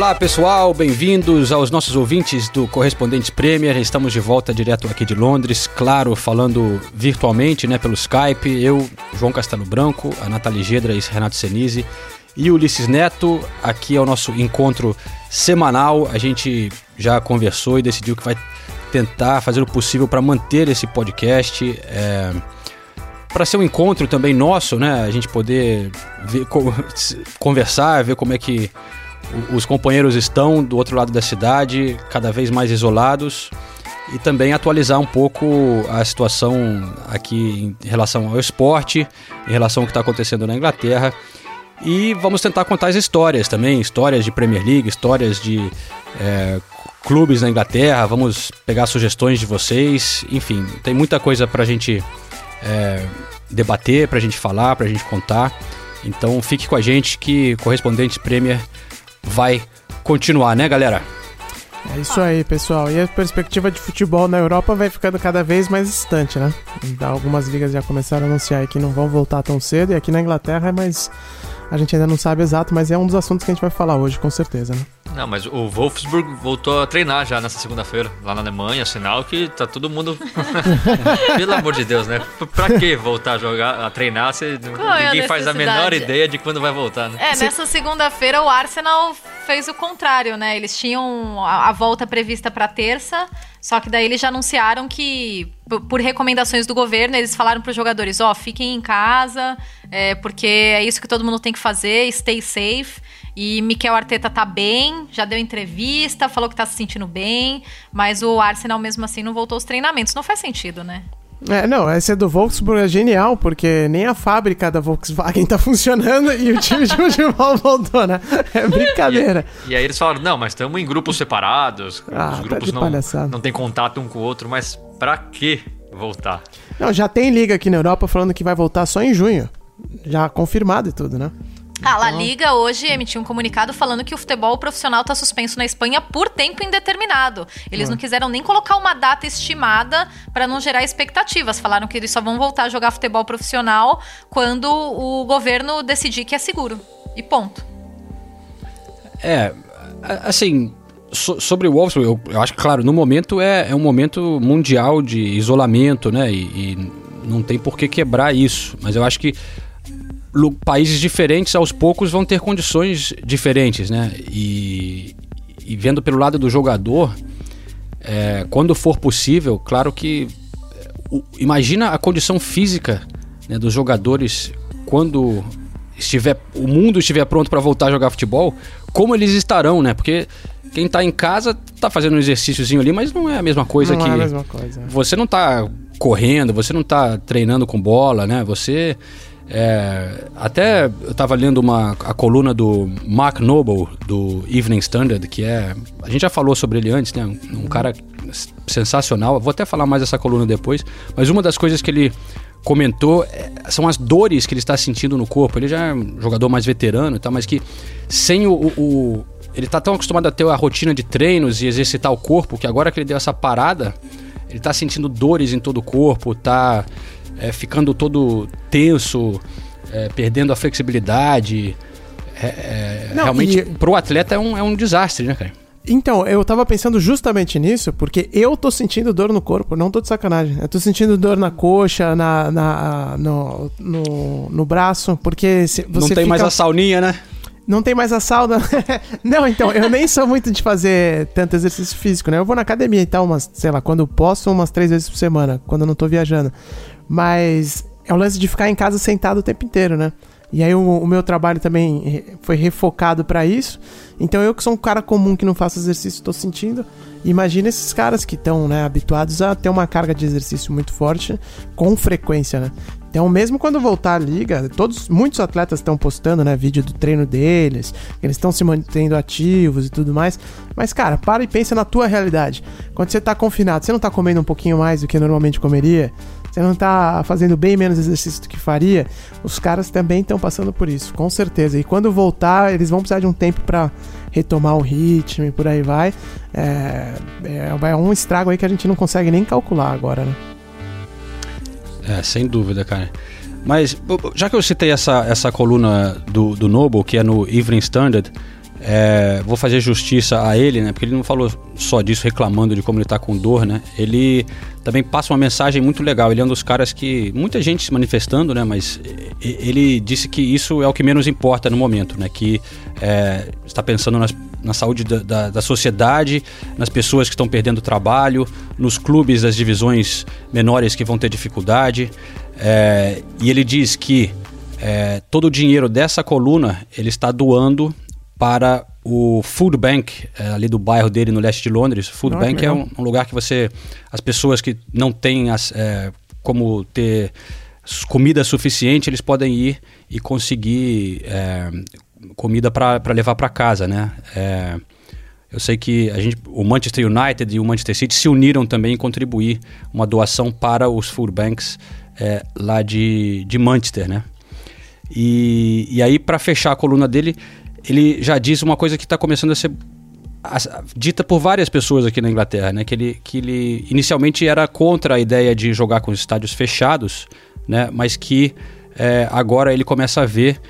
Olá pessoal, bem-vindos aos nossos ouvintes do Correspondentes Premier. Estamos de volta direto aqui de Londres, claro, falando virtualmente, né, pelo Skype. Eu, João Castelo Branco, a Nathalie Gedra e Renato Senise e Ulisses Neto. Aqui é o nosso encontro semanal. A gente já conversou e decidiu que vai tentar fazer o possível para manter esse podcast. É, para ser um encontro também nosso, né? A gente poder ver, conversar, ver como é que os companheiros estão do outro lado da cidade, cada vez mais isolados, e também atualizar um pouco a situação aqui em relação ao esporte, em relação ao que está acontecendo na Inglaterra. E vamos tentar contar as histórias também, histórias de Premier League, histórias de é, clubes na Inglaterra. Vamos pegar sugestões de vocês. Enfim, tem muita coisa para a gente é, debater, para a gente falar, para a gente contar. Então fique com a gente que Correspondente Premier vai continuar, né, galera? É isso aí, pessoal. E a perspectiva de futebol na Europa vai ficando cada vez mais distante, né? Algumas ligas já começaram a anunciar que não vão voltar tão cedo, e aqui na Inglaterra é mais a gente ainda não sabe exato, mas é um dos assuntos que a gente vai falar hoje, com certeza, né? Não, mas o Wolfsburg voltou a treinar já nessa segunda-feira, lá na Alemanha, sinal que tá todo mundo. Pelo amor de Deus, né? Pra que voltar a jogar, a treinar se Qual ninguém é a faz a menor ideia de quando vai voltar, né? É, nessa segunda-feira o Arsenal fez o contrário, né? Eles tinham a, a volta prevista para terça, só que daí eles já anunciaram que, por recomendações do governo, eles falaram para os jogadores: ó, oh, fiquem em casa, é, porque é isso que todo mundo tem que fazer, stay safe. E Mikel Arteta tá bem, já deu entrevista, falou que tá se sentindo bem, mas o Arsenal mesmo assim não voltou aos treinamentos. Não faz sentido, né? É, não, esse é do Volkswagen é genial, porque nem a fábrica da Volkswagen tá funcionando e o time de futebol voltou, né? É brincadeira. E, e aí eles falaram, não, mas estamos em grupos separados, ah, os tá grupos tá não, não tem contato um com o outro, mas pra que voltar? Não, já tem liga aqui na Europa falando que vai voltar só em junho. Já confirmado e tudo, né? A La então- Liga hoje emitiu um comunicado falando que o futebol profissional está suspenso na Espanha por tempo indeterminado. Eles não quiseram nem colocar uma data estimada para não gerar expectativas. Falaram que eles só vão voltar a jogar futebol profissional quando o governo decidir que é seguro. E ponto. É, assim, so, sobre o Wolves, eu, eu, acho que, claro, no momento é, é um momento mundial de isolamento, né? E, e não tem por que quebrar isso. Mas eu acho que países diferentes aos poucos vão ter condições diferentes, né? E, e vendo pelo lado do jogador, é, quando for possível, claro que o, imagina a condição física né, dos jogadores quando estiver o mundo estiver pronto para voltar a jogar futebol, como eles estarão, né? Porque quem está em casa está fazendo um exercíciozinho ali, mas não é a mesma coisa não que. É a mesma coisa. Você não está correndo, você não está treinando com bola, né? Você é, até eu estava lendo uma, a coluna do Mark Noble, do Evening Standard, que é. A gente já falou sobre ele antes, né? Um, cara sensacional. Vou até falar mais dessa coluna depois. Mas uma das coisas que ele comentou é, são as dores que ele está sentindo no corpo. Ele já é um jogador mais veterano e tal, mas que sem o, o ele está tão acostumado a ter a rotina de treinos e exercitar o corpo que agora que ele deu essa parada, ele está sentindo dores em todo o corpo, está é, ficando todo tenso, é, perdendo a flexibilidade. É, é Não, realmente, e... pro atleta é um, é um desastre, né, cara? Então, eu tava pensando justamente nisso, porque eu tô sentindo dor no corpo, não tô de sacanagem. Eu tô sentindo dor na coxa, na, na no, no, no braço, porque você Não tem fica... mais a sauninha, né? Não tem mais a sauna. não, então, eu nem sou muito de fazer tanto exercício físico, né? Eu vou na academia e tal, umas, sei lá, quando posso, umas três vezes por semana, quando eu não tô viajando. Mas é o lance de ficar em casa sentado o tempo inteiro, né? E aí o, o meu trabalho também foi refocado para isso. Então eu que sou um cara comum que não faço exercício, estou sentindo. Imagina esses caras que estão né, habituados a ter uma carga de exercício muito forte com frequência, né? Então, mesmo quando voltar a liga, todos, muitos atletas estão postando, né, vídeo do treino deles, eles estão se mantendo ativos e tudo mais. Mas, cara, para e pensa na tua realidade. Quando você tá confinado, você não tá comendo um pouquinho mais do que normalmente comeria? Você não tá fazendo bem menos exercício do que faria? Os caras também estão passando por isso, com certeza. E quando voltar, eles vão precisar de um tempo para retomar o ritmo e por aí vai. É, é, é um estrago aí que a gente não consegue nem calcular agora, né? É, sem dúvida, cara. Mas, já que eu citei essa, essa coluna do, do Noble, que é no Evening Standard, é, vou fazer justiça a ele, né? Porque ele não falou só disso reclamando de como ele tá com dor, né? Ele também passa uma mensagem muito legal. Ele é um dos caras que. Muita gente se manifestando, né? Mas ele disse que isso é o que menos importa no momento, né? Que é, está pensando nas, na saúde da, da, da, sociedade, nas pessoas que estão perdendo trabalho, nos clubes das divisões menores que vão ter dificuldade. É, e ele diz que é, todo o dinheiro dessa coluna ele está doando para o Food Bank, é, ali do bairro dele no leste de Londres. Food ah, Bank é um, um, lugar que você. As pessoas que não têm as, é, como ter comida suficiente, eles podem ir e conseguir é, comida para levar para casa, né? É, eu sei que a gente, o Manchester United e o Manchester City se uniram também em contribuir uma doação para os food banks lá de, de Manchester, né? E, e aí, para fechar a coluna dele, ele já diz uma coisa que está começando a ser dita por várias pessoas aqui na Inglaterra, né? Que ele, que ele inicialmente era contra a ideia de jogar com os estádios fechados, né? Mas que é, agora ele começa a ver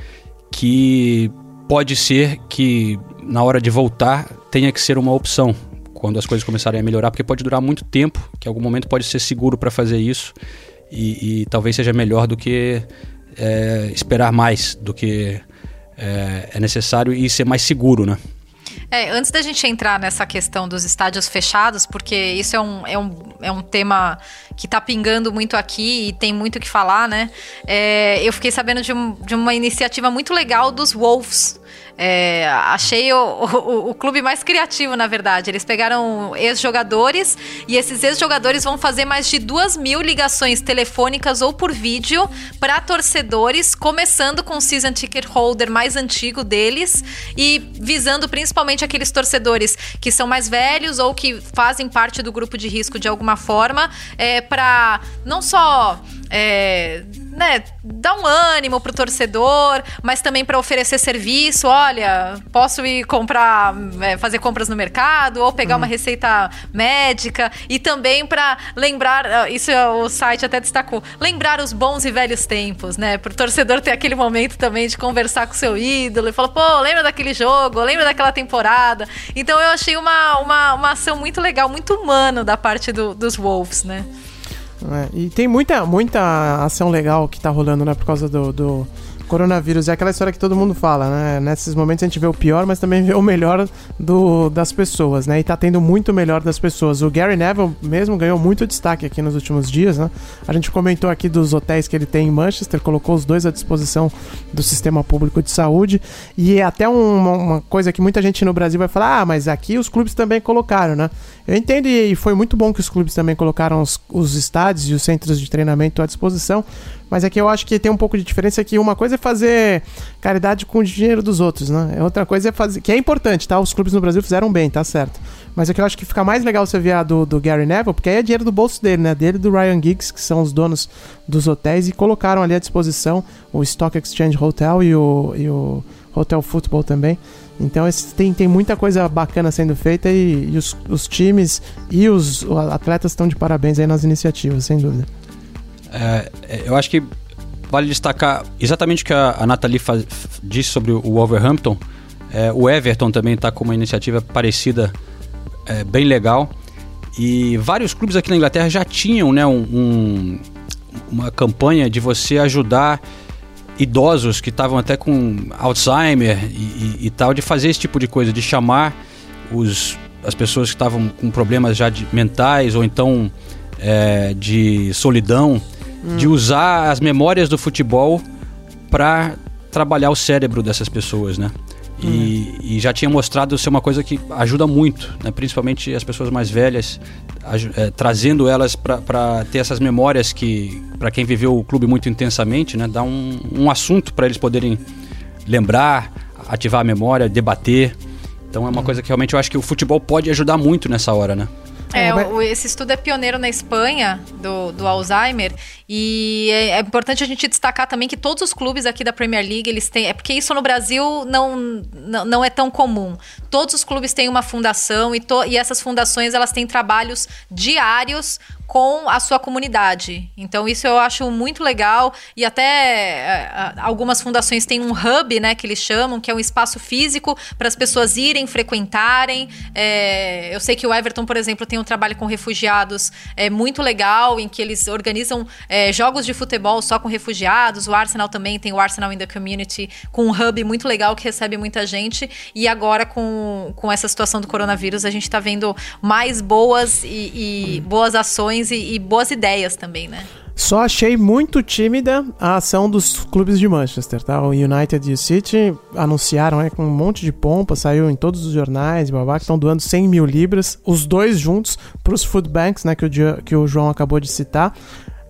que pode ser que na hora de voltar tenha que ser uma opção quando as coisas começarem a melhorar, porque pode durar muito tempo, que em algum momento pode ser seguro para fazer isso e, e, talvez seja melhor do que é, esperar mais do que é, é necessário e ser mais seguro, né? É, antes da gente entrar nessa questão dos estádios fechados, porque isso é um, é um, é um tema que tá pingando muito aqui e tem muito o que falar, né? É, eu fiquei sabendo de, um, de uma iniciativa muito legal dos Wolves, é, achei o, o, o, clube mais criativo, na verdade. Eles pegaram ex-jogadores e esses ex-jogadores vão fazer mais de duas mil ligações telefônicas ou por vídeo para torcedores, começando com o season ticket holder mais antigo deles e visando principalmente aqueles torcedores que são mais velhos ou que fazem parte do grupo de risco de alguma forma, é, para não só é, né, dar um ânimo pro torcedor, mas também para oferecer serviço. Olha, posso ir comprar, é, fazer compras no mercado ou pegar uhum. uma receita médica e também para lembrar, ah, isso o site até destacou, lembrar os bons e velhos tempos, né? Pro torcedor ter aquele momento também de conversar com seu ídolo e falar, pô, lembra daquele jogo, lembra daquela temporada. Então eu achei uma, uma, uma ação muito legal, muito humano da parte do, dos Wolves, né? É, e tem muita, muita ação legal que tá rolando, né? Por causa do, do coronavírus. É aquela história que todo mundo fala, né? Nesses momentos a gente vê o pior, mas também vê o melhor do, das pessoas, né? E tá tendo muito melhor das pessoas. O Gary Neville mesmo ganhou muito destaque aqui nos últimos dias, né? A gente comentou aqui dos hotéis que ele tem em Manchester, colocou os dois à disposição do sistema público de saúde. E é até uma, uma coisa que muita gente no Brasil vai falar, ah, mas aqui os clubes também colocaram, né? Eu entendo e foi muito bom que os clubes também colocaram os, os estádios e os centros de treinamento à disposição, mas é que eu acho que tem um pouco de diferença que uma coisa é fazer caridade com o dinheiro dos outros, né? É outra coisa é fazer. Que é importante, tá? Os clubes no Brasil fizeram bem, tá certo. Mas é que eu acho que fica mais legal você ver a do, do Gary Neville, porque aí é dinheiro do bolso dele, né? Dele e do Ryan Giggs, que são os donos dos hotéis, e colocaram ali à disposição o Stock Exchange Hotel e o, e o Hotel Football também. Então tem, tem muita coisa bacana sendo feita e, e os, os times e os atletas estão de parabéns aí nas iniciativas, sem dúvida. É, é, eu acho que vale destacar exatamente o que a, a Nathalie faz, disse sobre o Wolverhampton. É, o Everton também está com uma iniciativa parecida, é, bem legal. E vários clubes aqui na Inglaterra já tinham né, um, um, uma campanha de você ajudar idosos que estavam até com Alzheimer e, e, e, tal, de fazer esse tipo de coisa, de chamar os, as pessoas que estavam com problemas já de, mentais ou então é, de solidão hum. de usar as memórias do futebol para trabalhar o cérebro dessas pessoas, né? E, e, já tinha mostrado ser uma coisa que ajuda muito, né? principalmente as pessoas mais velhas, é, trazendo elas para ter essas memórias que, para quem viveu o clube muito intensamente, né? dá um, um assunto para eles poderem lembrar, ativar a memória, debater. Então é uma coisa que realmente eu acho que o futebol pode ajudar muito nessa hora, né? É, o, esse estudo é pioneiro na Espanha do, do Alzheimer e é, é, importante a gente destacar também que todos os clubes aqui da Premier League eles têm, é porque isso no Brasil não, não, não é tão comum. Todos os clubes têm uma fundação e, to, e essas fundações elas têm trabalhos diários com a sua comunidade. Então isso eu acho muito legal e até é, algumas fundações têm um hub, né, que eles chamam, que é um espaço físico para as pessoas irem frequentarem. É, eu sei que o Everton, por exemplo, tem um trabalho com refugiados é muito legal, em que eles organizam é, jogos de futebol só com refugiados. O Arsenal também tem o Arsenal in the Community com um hub muito legal que recebe muita gente. E agora com, com essa situação do coronavírus a gente está vendo mais boas e, e boas ações e, e boas ideias também, né? Só achei muito tímida a ação dos clubes de Manchester, tá? O United e o City anunciaram é, com um monte de pompa, saiu em todos os jornais, babá, que estão doando 100 mil libras, os dois juntos, para os food banks, né, que o, que o João acabou de citar.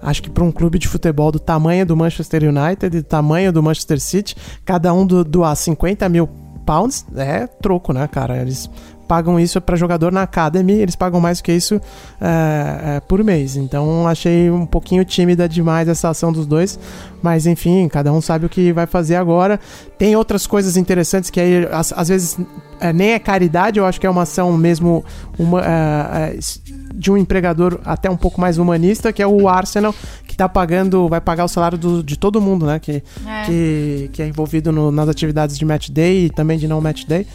Acho que para um clube de futebol do tamanho do Manchester United e do tamanho do Manchester City, cada um do, doar 50 mil pounds é troco, né, cara? Eles pagam isso para jogador na Academy, eles pagam mais do que isso é, é, por mês. Então achei um pouquinho tímida demais essa ação dos dois. Mas enfim, cada um sabe o que vai fazer agora. Tem outras coisas interessantes que aí, às, às vezes, é, nem é caridade, eu acho que é uma ação mesmo uma, é, é, de um empregador até um pouco mais humanista, que é o Arsenal, que tá pagando, vai pagar o salário do, de todo mundo, né? Que é, que, que é envolvido no, nas atividades de match day e também de não match day.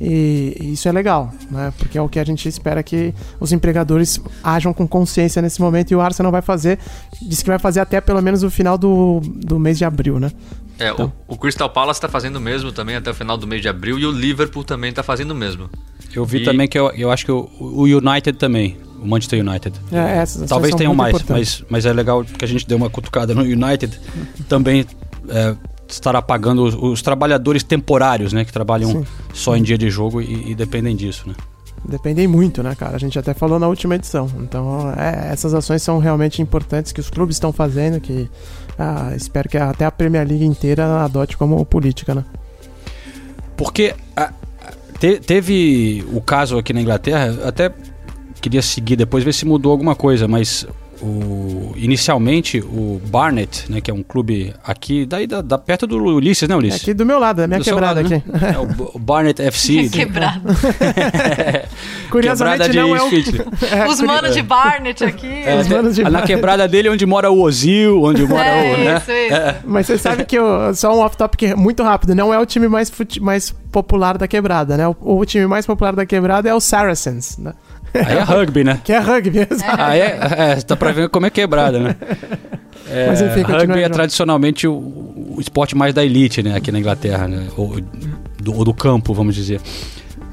E, isso é legal, né? Porque é o que a gente espera que os empregadores ajam com consciência nesse momento e o Arsenal vai fazer, diz que vai fazer até pelo menos o final do, do mês de abril, né? É, então. o, o, Crystal Palace está fazendo o mesmo também até o final do mês de abril e o Liverpool também está fazendo o mesmo. Eu vi e... também que eu, eu acho que o, o United também, o Manchester United. É, essas Talvez tenham mais, mas, mas é legal que a gente deu uma cutucada no United. também é, estará pagando os, os, trabalhadores temporários, né? Que trabalham Sim. só em dia de jogo e, e, dependem disso, né? Dependem muito, né, cara? A gente até falou na última edição. Então, é, essas ações são realmente importantes que os clubes estão fazendo, que ah, espero que até a Premier League inteira adote como política, né? Porque a, te, teve o caso aqui na Inglaterra, até queria seguir depois ver se mudou alguma coisa, mas o, inicialmente o Barnet, né, que é um clube aqui, daí da, da perto do Ulisses, né, Ulisses? É aqui do meu lado, é minha do quebrada lado, aqui. Né? É o, o, Barnet FC. quebrada. Curiosamente quebrada não é o... é, Os manos de Barnet aqui. É, Os manos de na quebrada dele onde mora o Ozil, onde mora é, o... Né? Isso, isso. É. Mas você sabe que, eu, só um off-topic muito rápido, não é o time mais, fute... mais popular da quebrada, né? O, o time mais popular da quebrada é o Saracens, né? Aí é rugby, né? Que é rugby, exato. Aí é, é, tá pra ver como é quebrada, né? É, Mas enfim, rugby é tradicionalmente o, o, esporte mais da elite, né? Aqui na Inglaterra, né? Ou do, ou do campo, vamos dizer.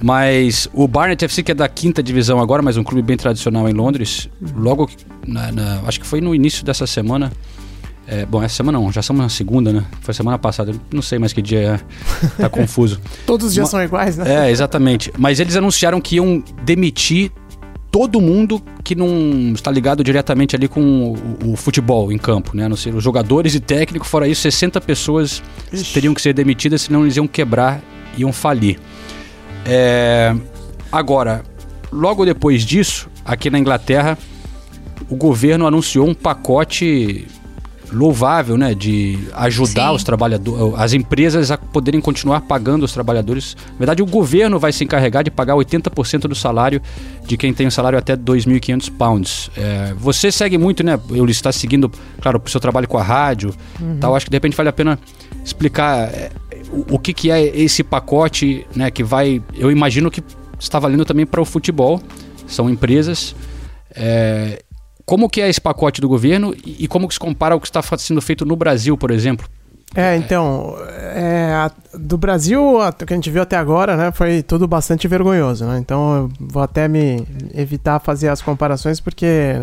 Mas o Barnet FC, que é da quinta divisão agora, mas um clube bem tradicional em Londres, logo, na, na, acho que foi no início dessa semana. É, bom, essa semana não, já estamos na segunda, né? Foi semana passada, não sei mais que dia é, tá confuso. Todos os dias Ma são iguais, né? É, exatamente. Mas eles anunciaram que iam demitir todo mundo que não está ligado diretamente ali com o, o futebol em campo, né? A não ser os jogadores e técnico, fora isso, 60 pessoas Ixi. teriam que ser demitidas, senão eles iam quebrar, iam falir. É... Agora, logo depois disso, aqui na Inglaterra, o governo anunciou um pacote louvável, né, de ajudar Sim. os trabalhadores, as empresas a poderem continuar pagando os trabalhadores. Na verdade, o governo vai se encarregar de pagar 80% do salário de quem tem um salário até 2.500 pounds. É, você segue muito, né? Eu está seguindo, claro, o seu trabalho com a rádio, uhum. tal. Acho que de repente vale a pena explicar é, o, o que, que é esse pacote, né? Que vai, eu imagino que está valendo também para o futebol. São empresas. É, como que é esse pacote do governo e, como que se compara ao que está sendo feito no Brasil, por exemplo? É, então, é, a, do Brasil, o que a gente viu até agora, né, foi tudo bastante vergonhoso, né? Então, eu vou até me evitar fazer as comparações porque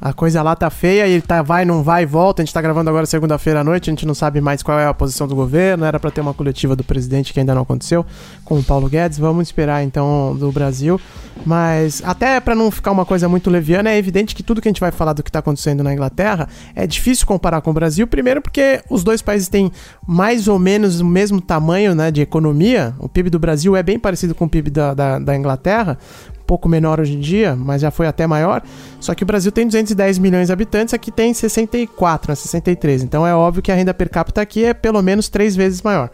a coisa lá tá feia e tá vai, não vai, volta. A gente tá gravando agora segunda-feira à noite, a gente não sabe mais qual é a posição do governo. Era para ter uma coletiva do presidente que ainda não aconteceu com o Paulo Guedes. Vamos esperar então do Brasil. Mas até para não ficar uma coisa muito leviana, é evidente que tudo que a gente vai falar do que tá acontecendo na Inglaterra é difícil comparar com o Brasil. Primeiro porque os dois países têm mais ou menos o mesmo tamanho né, de economia. O PIB do Brasil é bem parecido com o PIB da, da, da Inglaterra, pouco menor hoje em dia, mas já foi até maior. Só que o Brasil tem 210 milhões de habitantes, aqui tem 64, né, 63. Então é óbvio que a renda per capita aqui é pelo menos três vezes maior.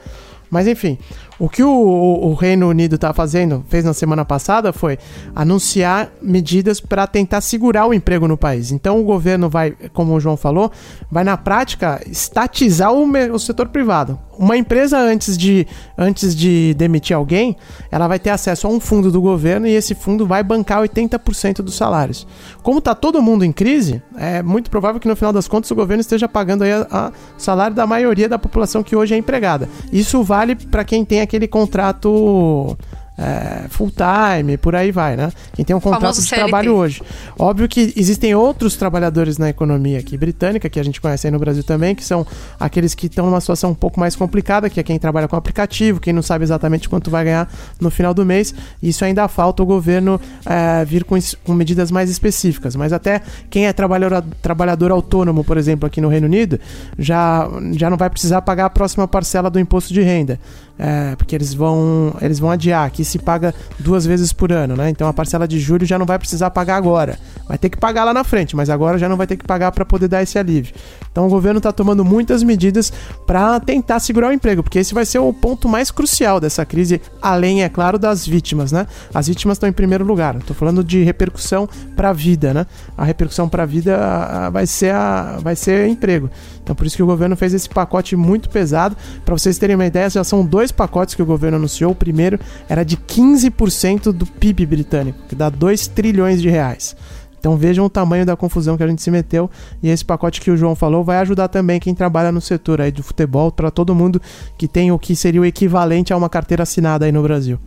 Mas enfim, o que o, o, Reino Unido está fazendo, fez na semana passada, foi anunciar medidas para tentar segurar o emprego no país. Então o governo vai, como o João falou, vai na prática estatizar o, o setor privado. Uma empresa antes de, antes de demitir alguém, ela vai ter acesso a um fundo do governo e esse fundo vai bancar 80% dos salários. Como está todo mundo em crise, é muito provável que no final das contas o governo esteja pagando aí a, salário da maioria da população que hoje é empregada. Isso vale para quem tem aquele contrato é, full time, por aí vai, né? Quem tem um contrato de CLT. trabalho hoje. Óbvio que existem outros trabalhadores na economia aqui britânica, que a gente conhece aí no Brasil também, que são aqueles que estão numa situação um pouco mais complicada, que é quem trabalha com aplicativo, quem não sabe exatamente quanto vai ganhar no final do mês. Isso ainda falta o governo é, vir com, com, medidas mais específicas. Mas até quem é trabalhador, trabalhador autônomo, por exemplo, aqui no Reino Unido, já, já não vai precisar pagar a próxima parcela do imposto de renda. É, porque eles vão, eles vão adiar. Aqui se paga duas vezes por ano, né? Então a parcela de julho já não vai precisar pagar agora. Vai ter que pagar lá na frente, mas agora já não vai ter que pagar para poder dar esse alívio. Então o governo está tomando muitas medidas para tentar segurar o emprego, porque esse vai ser o ponto mais crucial dessa crise, além, é claro, das vítimas, né? As vítimas estão em primeiro lugar. Estou falando de repercussão para a vida, né? A repercussão para a vida vai ser a, vai ser emprego. Então por isso que o governo fez esse pacote muito pesado. Para vocês terem uma ideia, já são dois pacotes que o governo anunciou. O primeiro era de 15% do PIB britânico, que dá 2 trilhões de reais. Então vejam o tamanho da confusão que a gente se meteu e esse pacote que o João falou vai ajudar também quem trabalha no setor aí do futebol para todo mundo que tem o que seria o equivalente a uma carteira assinada aí no Brasil.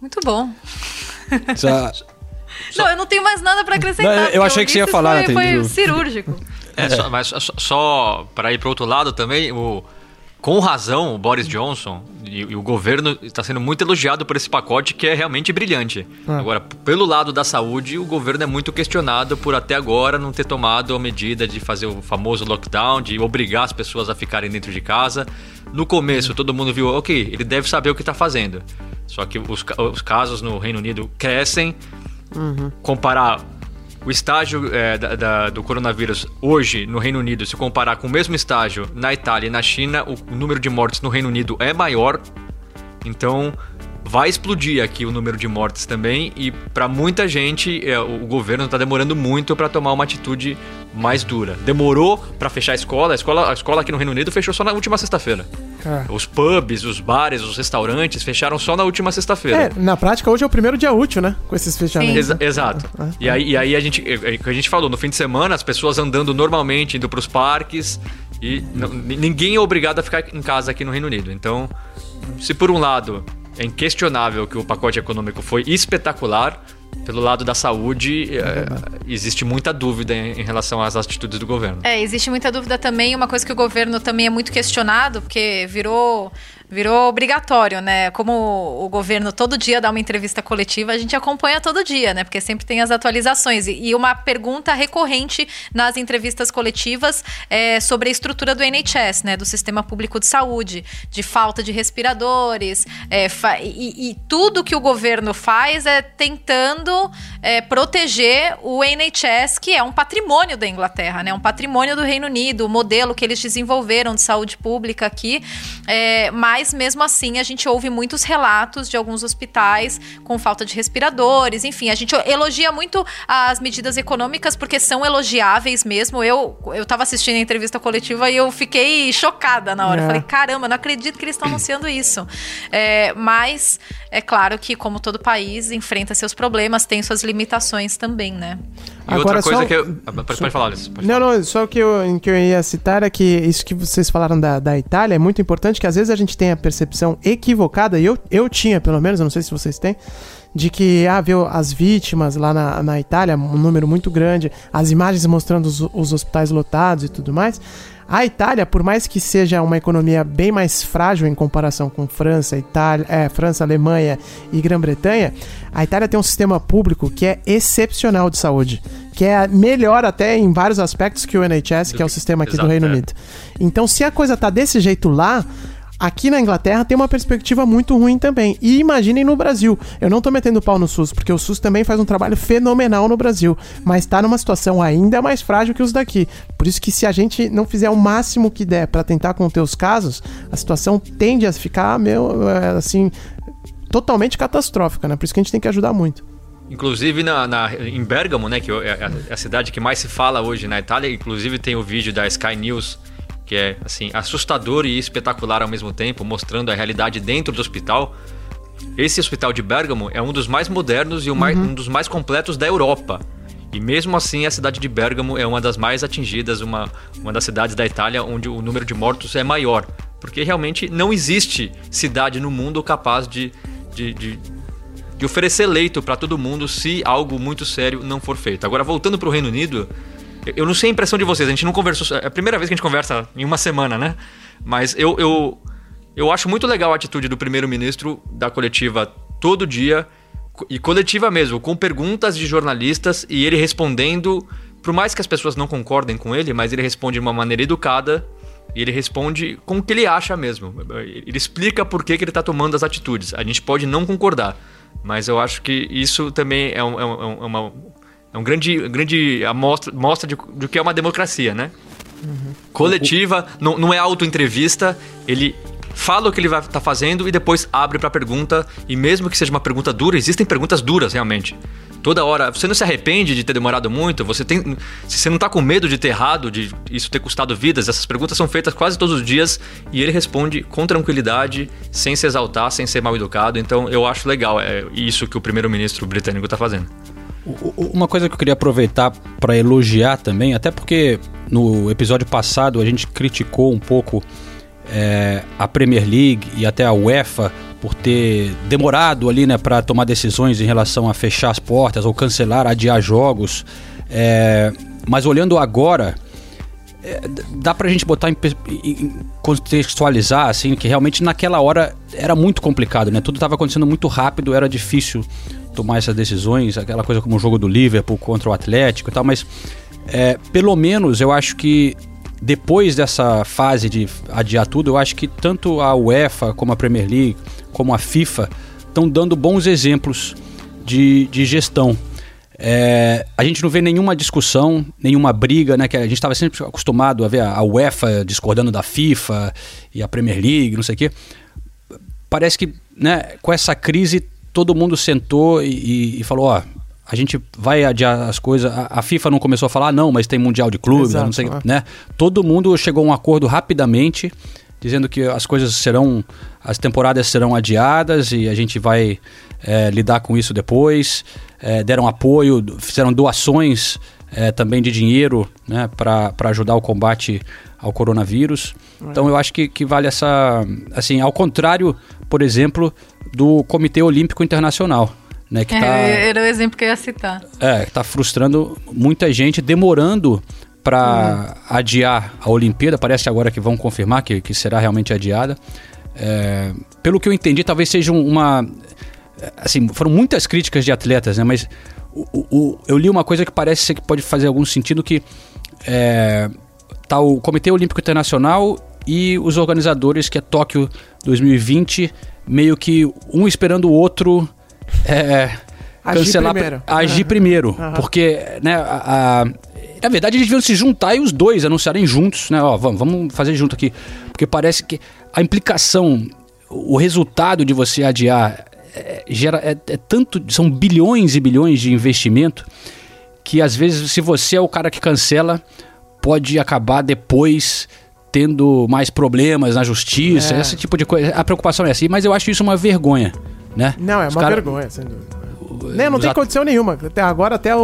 Muito bom. Já... Não, eu não tenho mais nada para acrescentar. Não, eu achei que você ia falar, foi, foi cirúrgico. É, só, mas só, só para ir para outro lado também, o, com razão, o Boris Johnson e, e o governo está sendo muito elogiado por esse pacote que é realmente brilhante. Ah. Agora, pelo lado da saúde, o governo é muito questionado por até agora não ter tomado a medida de fazer o famoso lockdown, de obrigar as pessoas a ficarem dentro de casa. No começo, todo mundo viu, ok, ele deve saber o que está fazendo. Só que os, os casos no Reino Unido crescem. Uhum. Comparar o estágio é, da, da, do coronavírus hoje no Reino Unido, se comparar com o mesmo estágio na Itália e na China, o, número de mortes no Reino Unido é maior. Então, vai explodir aqui o número de mortes também e para muita gente é, o governo está demorando muito para tomar uma atitude mais dura. Demorou para fechar a escola. a escola, a escola aqui no Reino Unido fechou só na última sexta-feira. É. Os pubs, os bares, os restaurantes fecharam só na última sexta-feira. É, na prática hoje é o primeiro dia útil, né? Com esses fechamentos. Exa exato. É, e aí, e aí a gente, é, a gente falou, no fim de semana as pessoas andando normalmente, indo para os parques e ninguém é obrigado a ficar em casa aqui no Reino Unido. Então, se por um lado é inquestionável que o pacote econômico foi espetacular. Pelo lado da saúde, é, existe muita dúvida em, em, relação às atitudes do governo. É, existe muita dúvida também. Uma coisa que o governo também é muito questionado, porque virou virou obrigatório, né? Como o governo todo dia dá uma entrevista coletiva, a gente acompanha todo dia, né? Porque sempre tem as atualizações. E uma pergunta recorrente nas entrevistas coletivas é sobre a estrutura do NHS, né? Do Sistema Público de Saúde, de falta de respiradores. É, e, e, tudo que o governo faz é tentando é, proteger o NHS, que é um patrimônio da Inglaterra, né? Um patrimônio do Reino Unido, o modelo que eles desenvolveram de saúde pública aqui. É, mas mas mesmo assim a gente ouve muitos relatos de alguns hospitais com falta de respiradores, enfim, a gente elogia muito as medidas econômicas porque são elogiáveis mesmo. Eu eu tava assistindo a entrevista coletiva e eu fiquei chocada na hora. É. Falei, caramba, não acredito que eles estão anunciando isso. É, mas é claro que, como todo país, enfrenta seus problemas, tem suas limitações também, né? E Agora, outra coisa só... que eu. Ah, pode, falar, Alice. Pode não, falar. não, só que eu, que eu ia citar é que isso que vocês falaram da, da Itália é muito importante, que às vezes a gente tem a percepção equivocada, e eu, eu tinha, pelo menos, eu não sei se vocês têm, de que ah, viu as vítimas lá na, na Itália, um número muito grande, as imagens mostrando os, os hospitais lotados e tudo mais. A Itália, por mais que seja uma economia bem mais frágil em comparação com França, Itália, é, França, Alemanha e Grã-Bretanha, a Itália tem um sistema público que é excepcional de saúde, que é melhor até em vários aspectos que o NHS, que é o sistema aqui do Reino é. Unido. Então, se a coisa tá desse jeito lá, aqui na Inglaterra tem uma perspectiva muito ruim também. E imaginem no Brasil. Eu não tô metendo pau no SUS, porque o SUS também faz um trabalho fenomenal no Brasil, mas tá numa situação ainda mais frágil que os daqui. Por isso que se a gente não fizer o máximo que der para tentar conter os casos, a situação tende a ficar, meu, é, assim, totalmente catastrófica, né? Por isso que a gente tem que ajudar muito. Inclusive na, na- em Bergamo, né, que é a, é a cidade que mais se fala hoje na Itália, inclusive tem o vídeo da Sky News, que é assim, assustador e espetacular ao mesmo tempo, mostrando a realidade dentro do hospital. Esse hospital de Bergamo é um dos mais modernos e o mais- um dos mais completos da Europa. E mesmo assim, a cidade de Bergamo é uma das mais atingidas, uma, uma das cidades da Itália onde o número de mortos é maior. Porque realmente não existe cidade no mundo capaz de, de, de, de oferecer leito para todo mundo se algo muito sério não for feito. Agora, voltando para o Reino Unido, eu- não sei a impressão de vocês, a gente não conversou. É a primeira vez que a gente conversa em uma semana, né? Mas eu, eu, eu acho muito legal a atitude do primeiro-ministro da coletiva todo dia, e coletiva mesmo, com perguntas de jornalistas e ele respondendo, por mais que as pessoas não concordem com ele, mas ele responde de uma maneira educada. E ele responde com o que ele acha mesmo. Ele explica por que, que ele está tomando as atitudes. A gente pode não concordar, mas eu acho que isso também é, um, é um- é uma, é um grande, grande amostra, mostra de, do que é uma democracia, né? Coletiva, não, não é auto-entrevista, ele fala o que ele vai estar fazendo e depois abre para pergunta. E mesmo que seja uma pergunta dura, existem perguntas duras realmente. Toda hora, você não se arrepende de ter demorado muito, você tem. Se você não tá com medo de ter errado, de isso ter custado vidas, essas perguntas são feitas quase todos os dias e ele responde com tranquilidade, sem se exaltar, sem ser mal educado. Então eu acho legal é isso que o primeiro-ministro britânico tá fazendo. Uma coisa que eu queria aproveitar para elogiar também, até porque no episódio passado a gente criticou um pouco é, a Premier League e até a UEFA por ter demorado ali, né, para tomar decisões em relação a fechar as portas ou cancelar, adiar jogos. É, mas olhando agora, é, dá pra gente botar em- em- contextualizar assim que realmente naquela hora era muito complicado, né? Tudo estava acontecendo muito rápido, era difícil tomar essas decisões, aquela coisa como o jogo do Liverpool contra o Atlético e tal, mas é, pelo menos eu acho que depois dessa fase de adiar tudo, eu acho que tanto a UEFA como a Premier League, como a FIFA, estão dando bons exemplos de, de gestão. É, a gente não vê nenhuma discussão, nenhuma briga, né? Que a gente estava sempre acostumado a ver a UEFA discordando da FIFA e a Premier League, não sei o quê. Parece que, né, com essa crise, todo mundo sentou e, e- falou, ó, a gente vai adiar as coisas. A, a FIFA não começou a falar, "Ah, não, mas tem Mundial de Clubes, não sei, é. né? Todo mundo chegou a um acordo rapidamente, dizendo que as coisas serão, as temporadas serão adiadas e a gente vai é, lidar com isso depois. É, deram apoio, fizeram doações é, também de dinheiro né, para ajudar o combate ao coronavírus. Então eu acho que, que vale essa. Assim, ao contrário, por exemplo, do Comitê Olímpico Internacional. Né, que tá, É, era o exemplo que eu ia citar. é, tá frustrando muita gente, demorando para adiar a Olimpíada. Parece agora que vão confirmar que, que será realmente adiada. É, pelo que eu entendi, talvez seja um- uma. Assim, foram muitas críticas de atletas, né? Mas o- o- eu li uma coisa que parece ser que pode fazer algum sentido que é, tá o Comitê Olímpico Internacional e os organizadores, que é Tóquio 2020, meio que um esperando o outro é, Agir cancelar primeiro. agir primeiro, Aham. porque né, a, a- na verdade eles deviam se juntar e os dois anunciarem juntos, né? Ó, vamos, vamos fazer junto aqui, porque parece que a implicação, o resultado de você adiar é, gera é, é tanto, são bilhões e bilhões de investimento que às vezes se você é o cara que cancela pode acabar depois tendo mais problemas na justiça, É. esse tipo de coisa. A preocupação é assim, mas eu acho isso uma vergonha, né? Não, é Os uma cara- vergonha, sem dúvida. Né, não tem at... condição nenhuma. Até agora até o,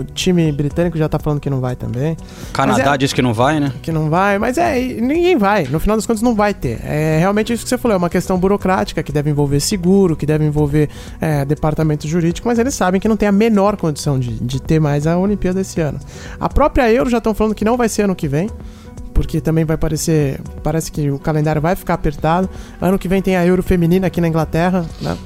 o time britânico já tá falando que não vai também. Canadá é, diz que não vai, né? Que não vai, mas é, ninguém vai. No final das contas não vai ter. É realmente isso que você falou, é uma questão burocrática que deve envolver seguro, que deve envolver é, departamento jurídico, mas eles sabem que não tem a menor condição de, de ter mais a Olimpíada esse ano. A própria Euro já estão falando que não vai ser ano que vem porque também vai parecer. Parece que o calendário vai ficar apertado. Ano que vem tem a Euro feminina aqui na Inglaterra, né?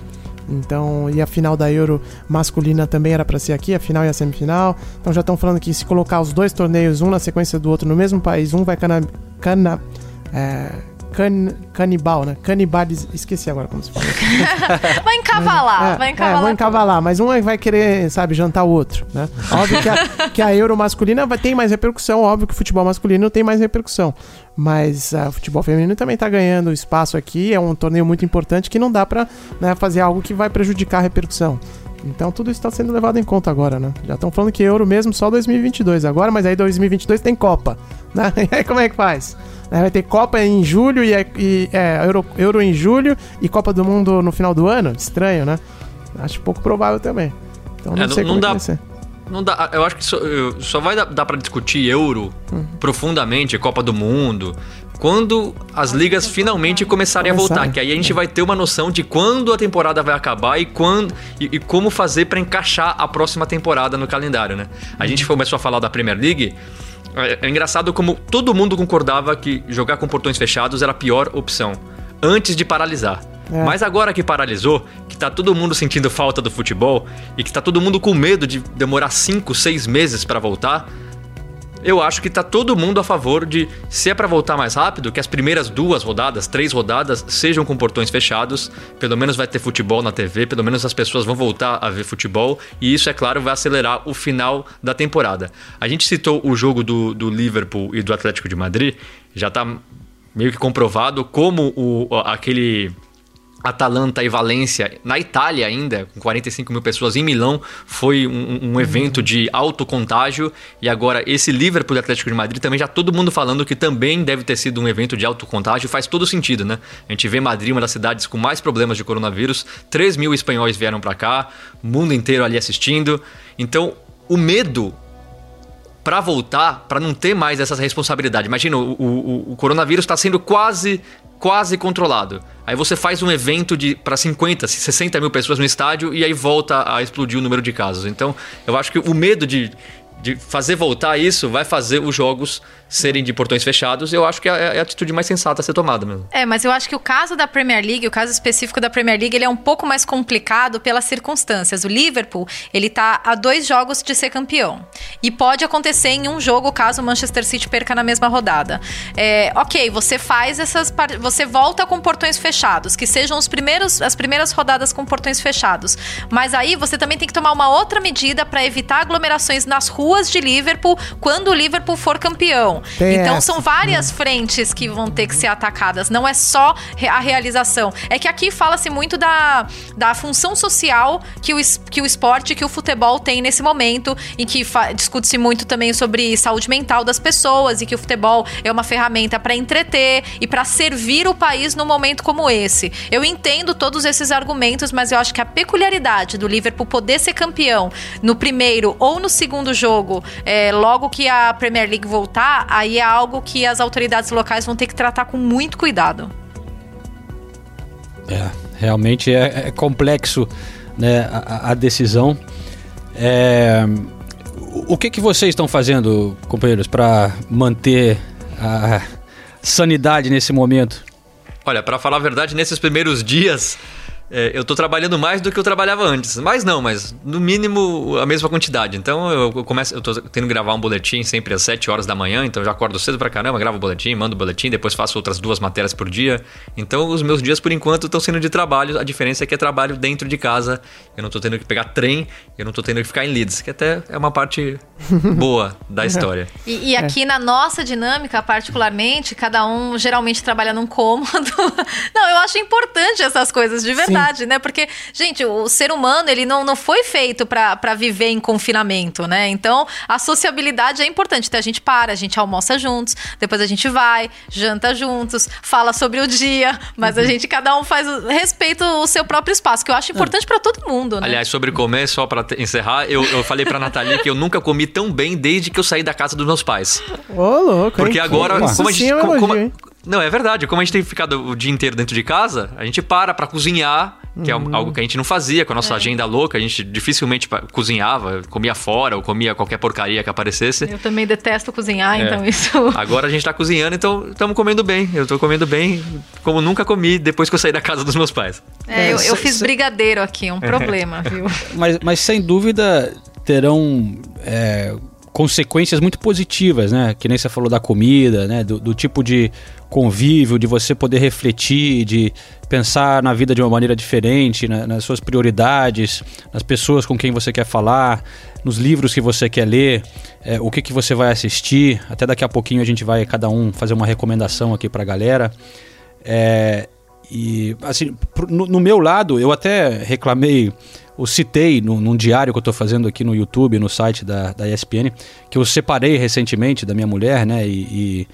Então, e a final da Euro masculina também era para ser aqui, a final e a semifinal. Então já estão falando que se colocar os dois torneios, um na sequência do outro no mesmo país, um vai cana, cana é, can, canibal, né? Canibales. Esqueci agora como se fala. vai encavalar, é, vai encavalar. É, vou encavalar, mas um vai querer, sabe, jantar o outro, né? Óbvio que a, que a Euro masculina vai ter mais repercussão, óbvio que o futebol masculino tem mais repercussão. Mas uh, o futebol feminino também está ganhando espaço aqui, é um torneio muito importante que não dá para né, fazer algo que vai prejudicar a repercussão. Então tudo isso está sendo levado em conta agora, né? Já estão falando que Euro mesmo só 2022 agora, mas aí 2022 tem Copa, né? E aí como é que faz? Né, vai ter Copa em julho e, é, e é, Euro, Euro em julho e Copa do Mundo no final do ano? Estranho, né? Acho pouco provável também. Então não é, sei não, como não dá, vai ser. Não dá, eu acho que só, só vai dar, dar para discutir Euro uhum. profundamente, Copa do Mundo, quando as ligas finalmente começarem a voltar, que aí a gente vai ter uma noção de quando a temporada vai acabar e quando e, e como fazer para encaixar a próxima temporada no calendário, né? A gente começou a falar da Premier League, é, é engraçado como todo mundo concordava que jogar com portões fechados era a pior opção, antes de paralisar. É. Mas agora que paralisou, que tá todo mundo sentindo falta do futebol e que tá todo mundo com medo de demorar 5, 6 meses para voltar, eu acho que tá todo mundo a favor de, se é para voltar mais rápido, que as primeiras duas rodadas, três rodadas, sejam com portões fechados. Pelo menos vai ter futebol na TV, pelo menos as pessoas vão voltar a ver futebol. E isso, é claro, vai acelerar o final da temporada. A gente citou o jogo do, do Liverpool e do Atlético de Madrid, já tá meio que comprovado como o, aquele Atalanta e Valência, na Itália ainda, com 45 mil pessoas em Milão, foi um, um evento de alto contágio. E agora esse Liverpool e Atlético de Madrid também já todo mundo falando que também deve ter sido um evento de alto contágio. Faz todo sentido, né? A gente vê Madrid, uma das cidades com mais problemas de coronavírus. 3 mil espanhóis vieram para cá, mundo inteiro ali assistindo. Então, o medo para voltar, para não ter mais essa responsabilidade. Imagina, o, o, o coronavírus está sendo quase quase controlado. Aí você faz um evento de para 50, 60 mil pessoas no estádio e aí volta a explodir o número de casos. Então, eu acho que o medo de, de fazer voltar isso vai fazer os jogos serem de portões fechados, eu acho que é, é a atitude mais sensata a ser tomada mesmo. É, mas eu acho que o caso da Premier League, o caso específico da Premier League, ele é um pouco mais complicado pelas circunstâncias. O Liverpool, ele tá a dois jogos de ser campeão. E pode acontecer em um jogo caso o Manchester City perca na mesma rodada. É, ok, você faz essas. Você volta com portões fechados, que sejam os primeiros, as primeiras rodadas com portões fechados. Mas aí você também tem que tomar uma outra medida para evitar aglomerações nas ruas de Liverpool quando o Liverpool for campeão. Tem então essa. são várias frentes que vão ter que ser atacadas, não é só a realização. É que aqui fala-se muito da, da função social que o, que o esporte, que o futebol tem nesse momento, em que discute-se muito também sobre saúde mental das pessoas e que o futebol é uma ferramenta para entreter e para servir o país num momento como esse. Eu entendo todos esses argumentos, mas eu acho que a peculiaridade do Liverpool poder ser campeão no primeiro ou no segundo jogo, é, logo que a Premier League voltar, aí é algo que as autoridades locais vão ter que tratar com muito cuidado. É, realmente é, é complexo né, a, a decisão. É, o que, que vocês estão fazendo, companheiros, para manter a sanidade nesse momento? Olha, para falar a verdade, nesses primeiros dias é, eu tô trabalhando mais do que eu trabalhava antes. Mas não, mas no mínimo a mesma quantidade. Então eu, eu começo, eu tô tendo que gravar um boletim sempre às 7 horas da manhã, então eu já acordo cedo pra caramba, gravo o boletim, mando o boletim, depois faço outras duas matérias por dia. Então os meus dias por enquanto estão sendo de trabalho. A diferença é que é trabalho dentro de casa. Eu não tô tendo que pegar trem, eu não tô tendo que ficar em Leeds, que até é uma parte boa da história. E, e aqui é. na nossa dinâmica, particularmente, cada um geralmente trabalha num cômodo. não, eu acho importante essas coisas de verdade. Verdade, né? Porque, gente, o ser humano, ele não, não foi feito para viver em confinamento, né? Então, a sociabilidade é importante. Então, a gente para, a gente almoça juntos, depois a gente vai, janta juntos, fala sobre o dia, mas uhum. a gente, cada um faz, respeita o seu próprio espaço, que eu acho importante é. para todo mundo, né? Aliás, sobre comer, só para encerrar, eu, eu falei pra Nathalie que eu nunca comi tão bem desde que eu saí da casa dos meus pais. Ô, louco, Porque hein? agora, como a gente. É como, como, não, é verdade. Como a gente tem ficado o dia inteiro dentro de casa, a gente para pra cozinhar, que é uhum. algo que a gente não fazia com a nossa é. agenda louca. A gente dificilmente cozinhava, comia fora ou comia qualquer porcaria que aparecesse. Eu também detesto cozinhar, é. então isso. Agora a gente tá cozinhando, então estamos comendo bem. Eu tô comendo bem como nunca comi depois que eu saí da casa dos meus pais. É, eu, eu fiz brigadeiro aqui, um problema, viu? Mas, mas sem dúvida terão. Consequências muito positivas, né? Que nem você falou da comida, né? Do, do, tipo de convívio, de você poder refletir, de pensar na vida de uma maneira diferente, né? nas suas prioridades, nas pessoas com quem você quer falar, nos livros que você quer ler, é, o que, que você vai assistir. Até daqui a pouquinho a gente vai cada um fazer uma recomendação aqui para a galera. É, e assim, no, no meu lado, eu até reclamei eu citei no, num diário que eu estou fazendo aqui no YouTube, no site da, da ESPN, que eu separei recentemente da minha mulher, né? E, e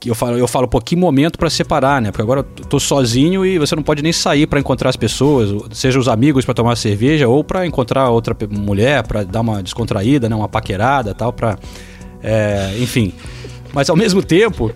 que eu falo, eu falo, pô, que momento para separar, né? Porque agora eu tô sozinho e você não pode nem sair para encontrar as pessoas, seja os amigos para tomar cerveja ou para encontrar outra mulher, para dar uma descontraída, né? Uma paquerada, tal, para é, enfim. Mas ao mesmo tempo.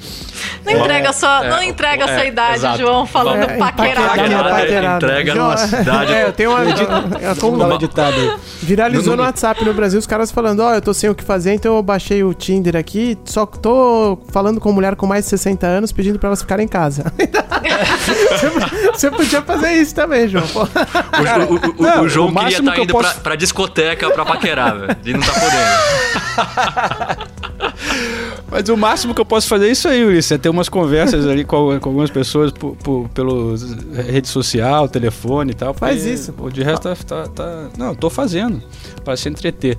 Não entrega a sua, é, não entrega é, sua idade, exato. João, falando é, paquerada. paquerada. Entrega numa cidade. É, eu tenho uma. É, como uma editada. Viralizou no WhatsApp no Brasil os caras falando: Ó, oh, eu tô sem o que fazer, então eu baixei o Tinder aqui, só tô falando com mulher com mais de 60 anos pedindo pra elas ficarem em casa. você, podia fazer isso também, João. O, o, o, não, o João o queria estar tá indo posso... pra, pra discoteca pra paquerar, velho. E não tá podendo. Mas o máximo que eu posso fazer é isso aí, Ulisses. É ter umas conversas ali com, com algumas pessoas por, por, pelo rede social, telefone e tal. Faz isso. O de resto tá, tá, tá, Não, tô fazendo. para se entreter.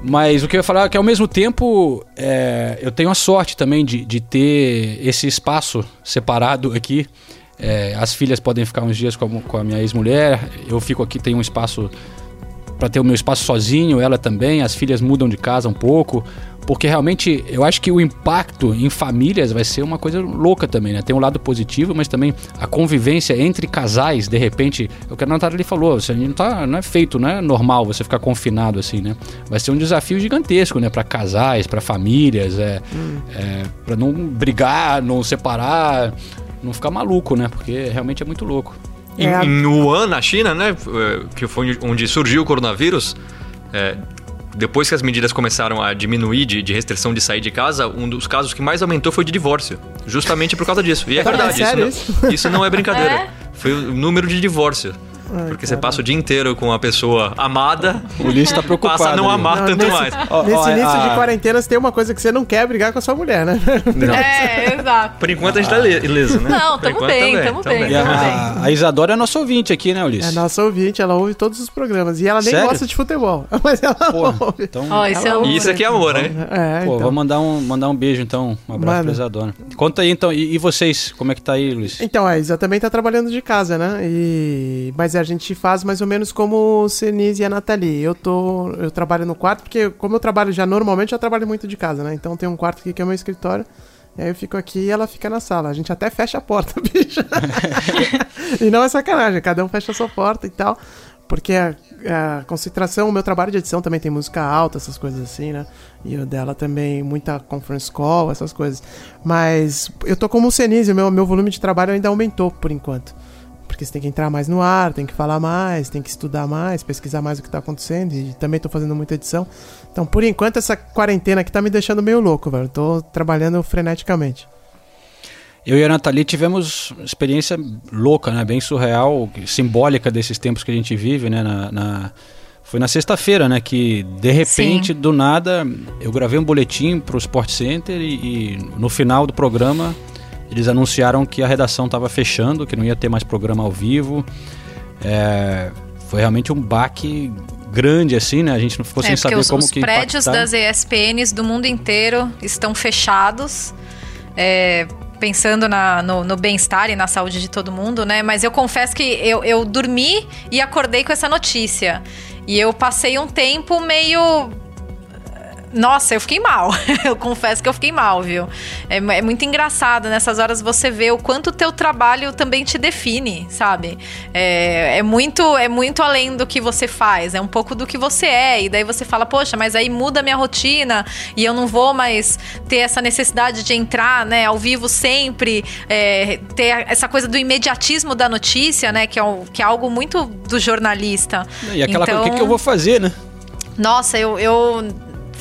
Mas o que eu ia falar é que ao mesmo tempo é, eu tenho a sorte também de, de ter esse espaço separado aqui. É, as filhas podem ficar uns dias com a, com a minha ex-mulher, eu fico aqui, tenho um espaço para ter o meu espaço sozinho, ela também, as filhas mudam de casa um pouco, porque realmente eu acho que o impacto em famílias vai ser uma coisa louca também, né? Tem um lado positivo, mas também a convivência entre casais, de repente, é o que a Natália falou, você não, tá, não é feito, não é normal você ficar confinado assim, né? Vai ser um desafio gigantesco, né? Para casais, para famílias, é, hum. é para não brigar, não separar, não ficar maluco, né? Porque realmente é muito louco. Em, é. em Wuhan, na China, né? Que foi onde surgiu o coronavírus. É, depois que as medidas começaram a diminuir de, de, restrição de sair de casa, um dos casos que mais aumentou foi de divórcio. Justamente por causa disso. E é verdade, é isso, não, isso não é brincadeira. É? Foi o número de divórcio. Ai, porque você passa o dia inteiro com a pessoa amada. O Ulisses tá preocupado. Passa a não amar não, tanto nesse, mais. Nesse início de quarentena, você tem uma coisa que você não quer brigar com a sua mulher, né? Não. É, exato. Por enquanto a gente tá ileso, né? Não, tamo bem, tamo bem. bem. A, a, Isadora é nossa ouvinte aqui, né, Ulisses? É nossa ouvinte, ela ouve todos os programas. E ela nem Sério? gosta de futebol. Mas ela Porra, ouve. Então, oh, isso, é ouve. isso aqui é amor, né? É, Pô, então. vou mandar um, mandar um beijo, então. Um abraço Mano. pra Isadora. Conta aí, então. E, e, vocês, como é que tá aí, Luiz? Então, a Isa também tá trabalhando de casa, né? E... Mas a gente faz mais ou menos como o Senise e a Nathalie. Eu tô. Eu trabalho no quarto, porque como eu trabalho já normalmente, eu trabalho muito de casa, né? Então tem um quarto aqui que é o meu escritório. E aí eu fico aqui e ela fica na sala. A gente até fecha a porta, bicho. e não é sacanagem, cada um fecha a sua porta e tal. Porque a, a, concentração, o meu trabalho de edição também tem música alta, essas coisas assim, né? E o dela também, muita conference call, essas coisas. Mas eu tô como o Senise, o meu, meu volume de trabalho ainda aumentou por enquanto. Porque você tem que entrar mais no ar, tem que falar mais, tem que estudar mais, pesquisar mais o que está acontecendo. E também estou fazendo muita edição. Então, por enquanto, essa quarentena aqui tá me deixando meio louco, velho. Tô trabalhando freneticamente. Eu e a Nathalie tivemos experiência louca, né? Bem surreal, simbólica desses tempos que a gente vive, né? Na, na... Foi na sexta-feira, né? Que de repente, Sim. do nada, eu gravei um boletim para o Sport Center e, e no final do programa eles anunciaram que a redação estava fechando, que não ia ter mais programa ao vivo. É, foi realmente um baque grande assim, né? A gente não ficou é, sem saber os, como os que Os prédios impactar. das ESPNs do mundo inteiro estão fechados. É, pensando na, no, no bem-estar e na saúde de todo mundo, né? Mas eu confesso que eu, eu dormi e acordei com essa notícia. E eu passei um tempo meio nossa, eu fiquei mal. eu confesso que eu fiquei mal, viu? É, é, muito engraçado nessas horas você vê o quanto o teu trabalho também te define, sabe? É, é, muito, é muito além do que você faz, é um pouco do que você é. E daí você fala, poxa, mas aí muda a minha rotina e eu não vou mais ter essa necessidade de entrar, né, ao vivo sempre, é, ter essa coisa do imediatismo da notícia, né, que é, que é algo muito do jornalista. E aquela então, coisa, o que, que eu vou fazer, né? Nossa, eu, eu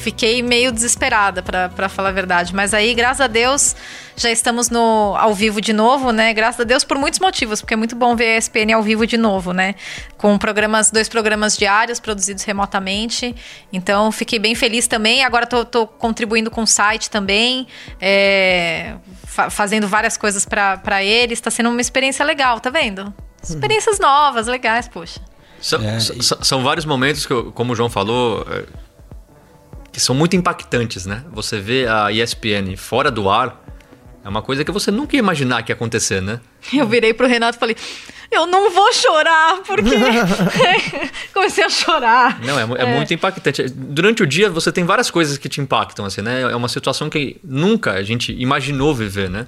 fiquei meio desesperada, para falar a verdade. Mas aí, graças a Deus, já estamos no ao vivo de novo, né? Graças a Deus por muitos motivos, porque é muito bom ver a ESPN ao vivo de novo, né? Com programas, dois programas diários produzidos remotamente. Então, fiquei bem feliz também. Agora tô, tô contribuindo com o site também, é, fa fazendo várias coisas para eles. Está sendo uma experiência legal, tá vendo? Experiências novas, legais, poxa. São, é, e... são vários momentos que, eu, como o João falou, é, que são muito impactantes, né? Você vê a ESPN fora do ar, é uma coisa que você nunca ia imaginar que ia acontecer, né? Eu virei pro Renato e falei, eu não vou chorar, porque comecei a chorar. Não, é, é, é, muito impactante. Durante o dia você tem várias coisas que te impactam, assim, né? É uma situação que nunca a gente imaginou viver, né?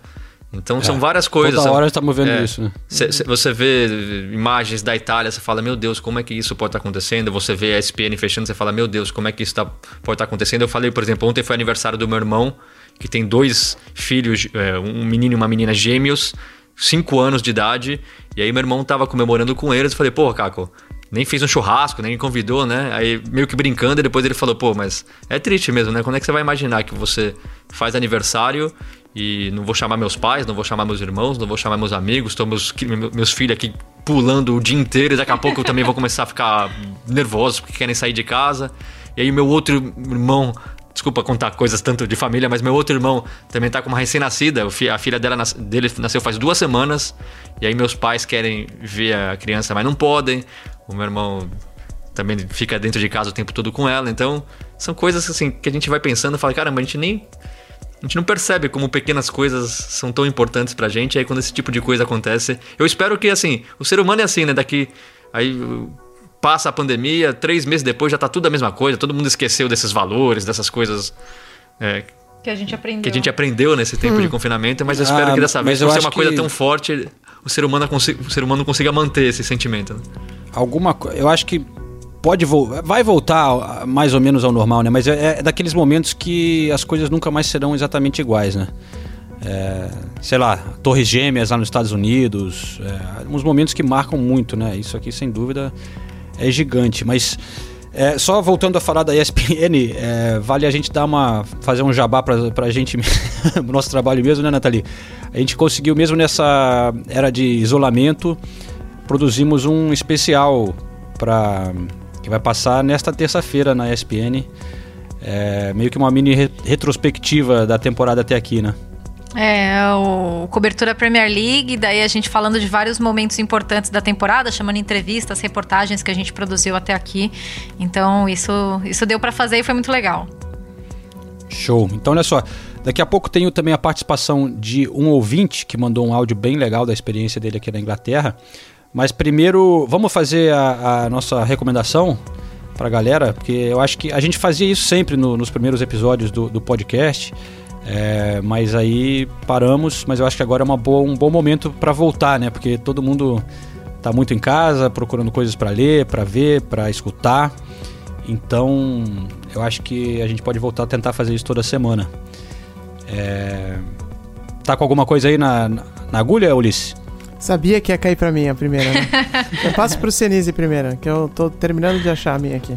Então é. são várias coisas. Toda hora estamos vendo é, isso, né? Cê, cê, você vê imagens da Itália, você fala, meu Deus, como é que isso pode estar acontecendo? Você vê a SPN fechando, você fala, meu Deus, como é que isso tá, pode estar acontecendo? Eu falei, por exemplo, ontem foi aniversário do meu irmão, que tem dois filhos, é, um menino e uma menina gêmeos, cinco anos de idade. E aí meu irmão tava comemorando com eles. Eu falei, pô, Caco, nem fez um churrasco, nem convidou, né? Aí meio que brincando, e depois ele falou, pô, mas é triste mesmo, né? Quando é que você vai imaginar que você faz aniversário e não vou chamar meus pais, não vou chamar meus irmãos, não vou chamar meus amigos, estão meus, meus filhos aqui pulando o dia inteiro e daqui a pouco eu também vou começar a ficar nervoso porque querem sair de casa. E aí meu outro irmão, desculpa contar coisas tanto de família, mas meu outro irmão também tá com uma recém-nascida, a filha dela, dele nasceu faz duas semanas, e aí meus pais querem ver a criança, mas não podem. O meu irmão também fica dentro de casa o tempo todo com ela, então são coisas assim que a gente vai pensando e fala, caramba, a gente nem a gente não percebe como pequenas coisas são tão importantes pra gente. Aí quando esse tipo de coisa acontece, eu espero que assim, o ser humano é assim, né? Daqui aí passa a pandemia, três meses depois já tá tudo a mesma coisa, todo mundo esqueceu desses valores, dessas coisas. É, que a gente aprendeu. Que a gente aprendeu nesse tempo hum. de confinamento, mas eu espero ah, que dessa vez, por ser uma coisa tão forte, o ser humano, consiga, o ser humano consiga manter esse sentimento. Né? Alguma Eu acho que pode vai voltar mais ou menos ao normal, né? Mas é, é, daqueles momentos que as coisas nunca mais serão exatamente iguais, né? É, sei lá, Torres Gêmeas lá nos Estados Unidos, é, uns momentos que marcam muito, né? Isso aqui sem dúvida é gigante, mas é, só voltando a falar da ESPN, é, vale a gente dar uma fazer um jabá pra, pra gente, nosso trabalho mesmo, né, Nathalie? A gente conseguiu mesmo nessa era de isolamento, produzimos um especial para que vai passar nesta terça-feira na ESPN. É meio que uma mini re retrospectiva da temporada até aqui, né? É, o cobertura Premier League, daí a gente falando de vários momentos importantes da temporada, chamando entrevistas, reportagens que a gente produziu até aqui. Então, isso, isso deu para fazer e foi muito legal. Show. Então, olha só, daqui a pouco tenho também a participação de um ouvinte que mandou um áudio bem legal da experiência dele aqui na Inglaterra. Mas primeiro, vamos fazer a, a nossa recomendação para a galera, porque eu acho que a gente fazia isso sempre no, nos primeiros episódios do, do podcast. É, mas aí paramos, mas eu acho que agora é uma boa, um bom momento para voltar, né? Porque todo mundo está muito em casa, procurando coisas para ler, para ver, para escutar. Então, eu acho que a gente pode voltar a tentar fazer isso toda semana. É... Tá com alguma coisa aí na, na agulha, Ulisses? Sabia que ia cair pra mim a primeira, né? eu passo pro Senise primeira, que eu tô terminando de achar a minha aqui.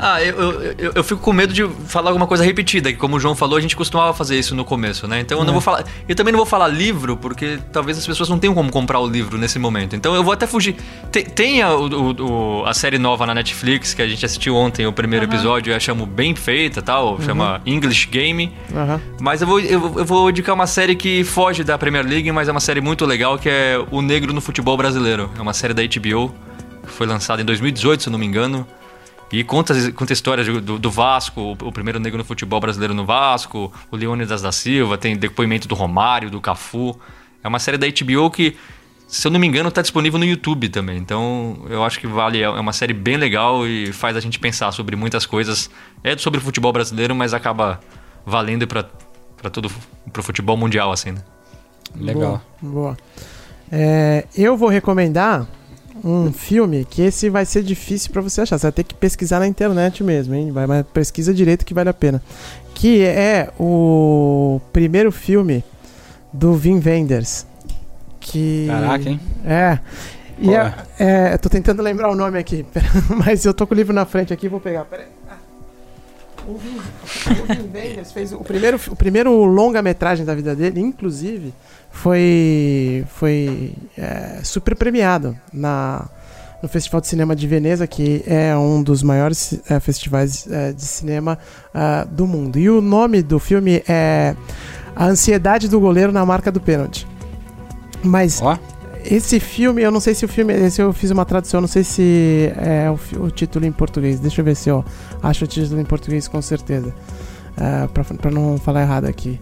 Ah, eu, eu, eu, eu, fico com medo de falar alguma coisa repetida, que como o João falou, a gente costumava fazer isso no começo, né? Então eu não é. vou falar. Eu também não vou falar livro, porque talvez as pessoas não tenham como comprar o livro nesse momento. Então eu vou até fugir. Tem, tem a, o, o, a série nova na Netflix, que a gente assistiu ontem, o primeiro uhum. episódio, eu chamo bem feita tal, uhum. chama English Game. Uhum. Mas eu vou, eu, eu vou indicar uma série que foge da Premier League, mas é uma série muito legal, que é O Negro no Futebol Brasileiro. É uma série da HBO, que foi lançada em 2018, se eu não me engano. E conta, conta histórias do, do Vasco, o, primeiro negro no futebol brasileiro no Vasco, o Leônidas da Silva, tem depoimento do Romário, do Cafu. É uma série da HBO que, se eu não me engano, está disponível no YouTube também. Então eu acho que vale, é uma série bem legal e faz a gente pensar sobre muitas coisas. É sobre o futebol brasileiro, mas acaba valendo para todo o futebol mundial, assim, né? Legal. Boa. boa. É, eu vou recomendar um filme que esse vai ser difícil para você achar. Você vai ter que pesquisar na internet mesmo, hein? Vai, mas pesquisa direito que vale a pena. Que é o primeiro filme do Vin Wenders. Que... Caraca, hein? É. E é, é, tô tentando lembrar o nome aqui, mas eu tô com o livro na frente aqui, vou pegar. Pera aí. Ah. O Vin, o Vin Wenders fez o primeiro, o primeiro longa-metragem da vida dele, inclusive, foi, foi é, super premiado na, no Festival de Cinema de Veneza, que é um dos maiores é, festivais é, de cinema é, do mundo. E o nome do filme é A Ansiedade do Goleiro na Marca do Pênalti. Mas oh. esse filme, eu não sei se o filme. Se eu fiz uma tradução, não sei se é o, o, título em português. Deixa eu ver se eu acho o título em português com certeza. Uh, pra, pra não falar errado aqui.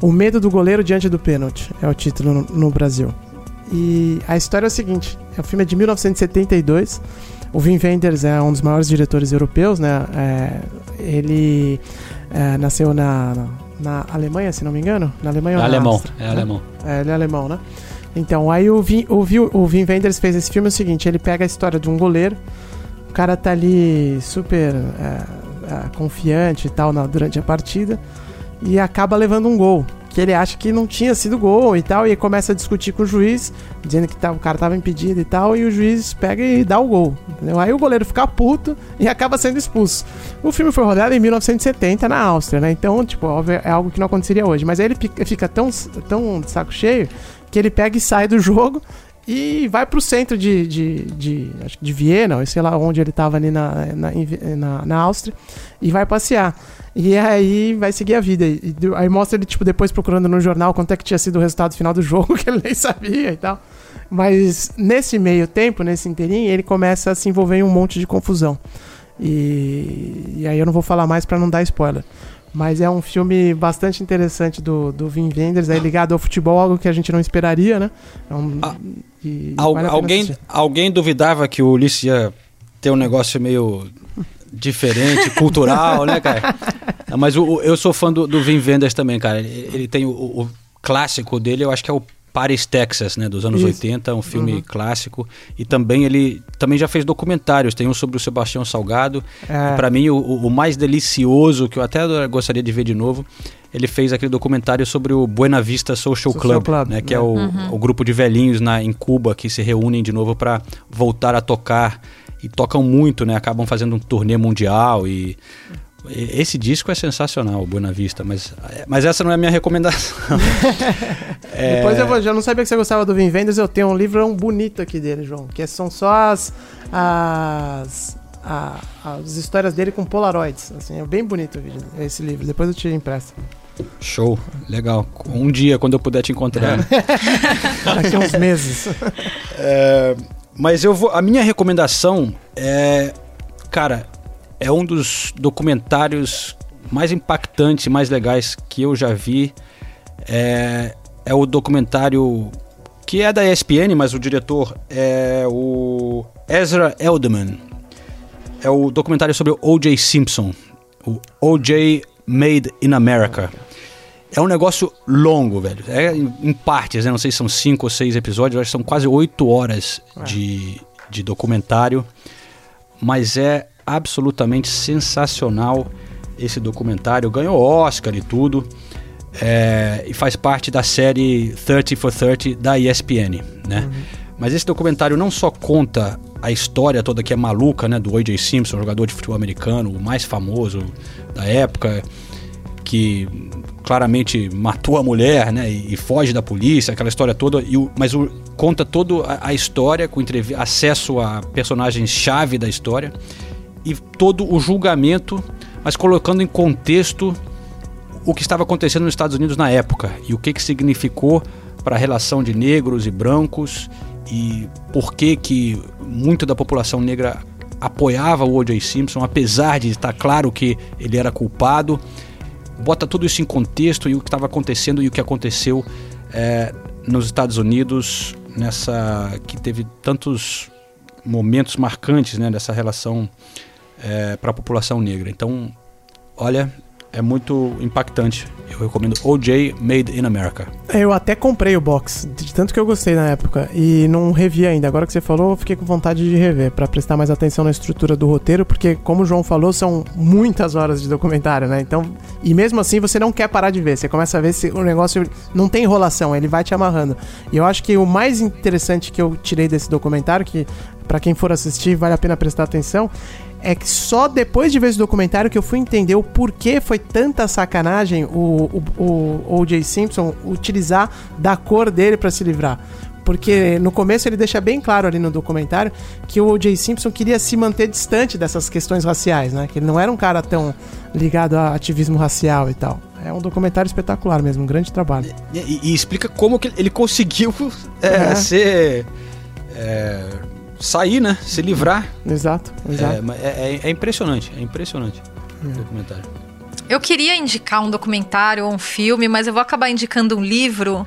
O Medo do Goleiro Diante do Pênalti é o título no, no Brasil. E a história é o seguinte: o filme é de 1972. O Wim Wenders é um dos maiores diretores europeus, né? É, ele é, nasceu na, na, Alemanha, se não me engano. Na Alemanha é ou na alemão, Áustria, é né? alemão. É, ele é alemão, né? Então, aí o Vin, o, Vin, o Vin Wenders fez esse filme é o seguinte: ele pega a história de um goleiro, o cara tá ali super é, é confiante e tal na, durante a partida e acaba levando um gol. Que ele acha que não tinha sido gol e tal, e começa a discutir com o juiz, dizendo que tá, o cara tava impedido e tal, e o juiz pega e dá o gol. Entendeu? Aí o goleiro fica puto e acaba sendo expulso. O filme foi rodado em 1970 na Áustria, né? Então, tipo, é algo que não aconteceria hoje. Mas aí ele fica tão, tão de saco cheio que ele pega e sai do jogo e vai pro centro de, de, de, que de Viena, ou sei lá onde ele tava ali na, na, na, na Áustria, e vai passear. E aí vai seguir a vida. E, aí mostra ele, tipo, depois procurando no jornal quanto é que tinha sido o resultado final do jogo, que ele nem sabia e tal. Mas nesse meio tempo, nesse inteirinho, ele começa a se envolver em um monte de confusão. E, e aí eu não vou falar mais para não dar spoiler. Mas é um filme bastante interessante do, do Vin Wenders, é ligado ao futebol, algo que a gente não esperaria, né? É um, ah, vale alguém, alguém duvidava que o Ulisses ia ter um negócio meio diferente, cultural, né, cara? Mas o, o, eu sou fã do, do Vin Wenders também, cara. Ele, ele tem o, o, clássico dele, eu acho que é o Paris, Texas, né, dos anos Isso. 80, um filme uhum. clássico. E também ele também já fez documentários, tem um sobre o Sebastião Salgado. É. Para mim, o, o, mais delicioso, que eu até gostaria de ver de novo, ele fez aquele documentário sobre o Buena Vista Social, Social Club, Club, né, que é, é o, uhum. o grupo de velhinhos na, em Cuba que se reúnem de novo para voltar a tocar e tocam muito, né? Acabam fazendo um turnê mundial e esse disco é sensacional, Buena Vista, mas, mas essa não é a minha recomendação. é... Depois eu vou, já não sabia que você gostava do Vin Vendors, eu tenho um livro bonito aqui dele, João, que são só as, as, a, as histórias dele com Polaroids. Assim, é bem bonito esse livro, depois eu te empresto. Show, legal. Um dia, quando eu puder te encontrar. Daqui a uns meses. É, mas eu vou. A minha recomendação é. Cara, é um dos documentários mais impactantes, mais legais que eu já vi. É, é o documentário que é da ESPN, mas o diretor é o Ezra Elderman. É o documentário sobre o O.J. Simpson, o O.J. Made in America. É um negócio longo, velho. É em, partes, né? Não sei se são cinco ou seis episódios, acho que são quase oito horas é. de, de documentário. Mas é absolutamente sensacional esse documentário. Ganhou Oscar e tudo. É, e faz parte da série 30 for 30 da ESPN, né? Uhum. Mas esse documentário não só conta a história toda que é maluca, né, do O.J. Simpson, jogador de futebol americano, o mais famoso da época, que claramente matou a mulher, né, e, e foge da polícia, aquela história toda, e o, mas o, conta toda a, a, história com acesso a personagens chave da história e todo o julgamento, mas colocando em contexto o que estava acontecendo nos Estados Unidos na época e o que, que significou para a relação de negros e brancos e por que que muito da população negra apoiava o O.J. Simpson, apesar de estar claro que ele era culpado. Bota tudo isso em contexto e o que estava acontecendo e o que aconteceu é, nos Estados Unidos nessa que teve tantos momentos marcantes né, dessa relação é, para a população negra. Então, olha, é muito impactante. Eu recomendo OJ Made in America. Eu até comprei o box, de tanto que eu gostei na época, e não revi ainda. Agora que você falou, eu fiquei com vontade de rever, para prestar mais atenção na estrutura do roteiro, porque, como o João falou, são muitas horas de documentário, né? Então, e mesmo assim você não quer parar de ver, você começa a ver se o negócio não tem enrolação, ele vai te amarrando. E eu acho que o mais interessante que eu tirei desse documentário, que para quem for assistir vale a pena prestar atenção, é que só depois de ver esse documentário que eu fui entender o porquê foi tanta sacanagem o, o, o O.J. Simpson utilizar da cor dele para se livrar. Porque no começo ele deixa bem claro ali no documentário que o O.J. Simpson queria se manter distante dessas questões raciais, né? Que ele não era um cara tão ligado a ativismo racial e tal. É um documentário espetacular mesmo, um grande trabalho. E, e, e explica como que ele conseguiu é, é. ser. É sair, né? Se livrar. Exato, exato. É, é, é impressionante, é impressionante o documentário. Eu queria indicar um documentário ou um filme, mas eu vou acabar indicando um livro.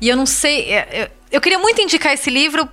E eu não sei. Eu, eu queria muito indicar esse livro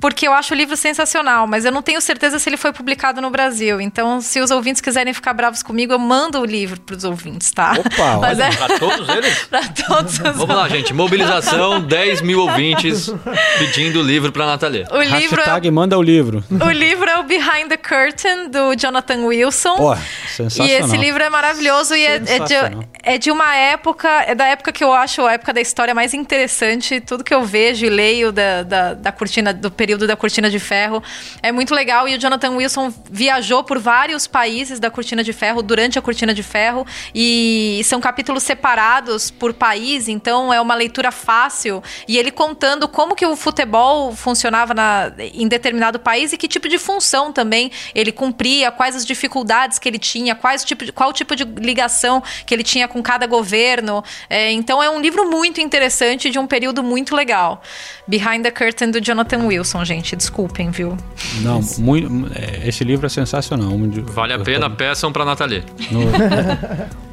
porque eu acho o livro sensacional, mas eu não tenho certeza se ele foi publicado no Brasil. Então, se os ouvintes quiserem ficar bravos comigo, eu mando o livro para os ouvintes, tá? Opa, mas olha, é... para todos eles? para todos os Vamos lá, gente. Mobilização, 10 mil ouvintes pedindo o livro para Nathalie. O livro é... manda o livro. O livro é o Behind the Curtain, do Jonathan Wilson. Pô, sensacional. E esse livro é maravilhoso e é, é, de, é de uma época, é da época que eu acho a época da história mais interessante. Tudo que eu vejo e leio da, da, da cortina do período período da Cortina de Ferro. É muito legal e o Jonathan Wilson viajou por vários países da Cortina de Ferro durante a Cortina de Ferro e são capítulos separados por país, então é uma leitura fácil e ele contando como que o futebol funcionava na, em determinado país e que tipo de função também ele cumpria, quais as dificuldades que ele tinha, quais tipo de, qual tipo de ligação que ele tinha com cada governo. É, então é um livro muito interessante de um período muito legal. Behind the Curtain do Jonathan Wilson, gente. Desculpem, viu? Não, muito, é, esse livro é sensacional. Vale a pena, peçam pra Nathalie. No,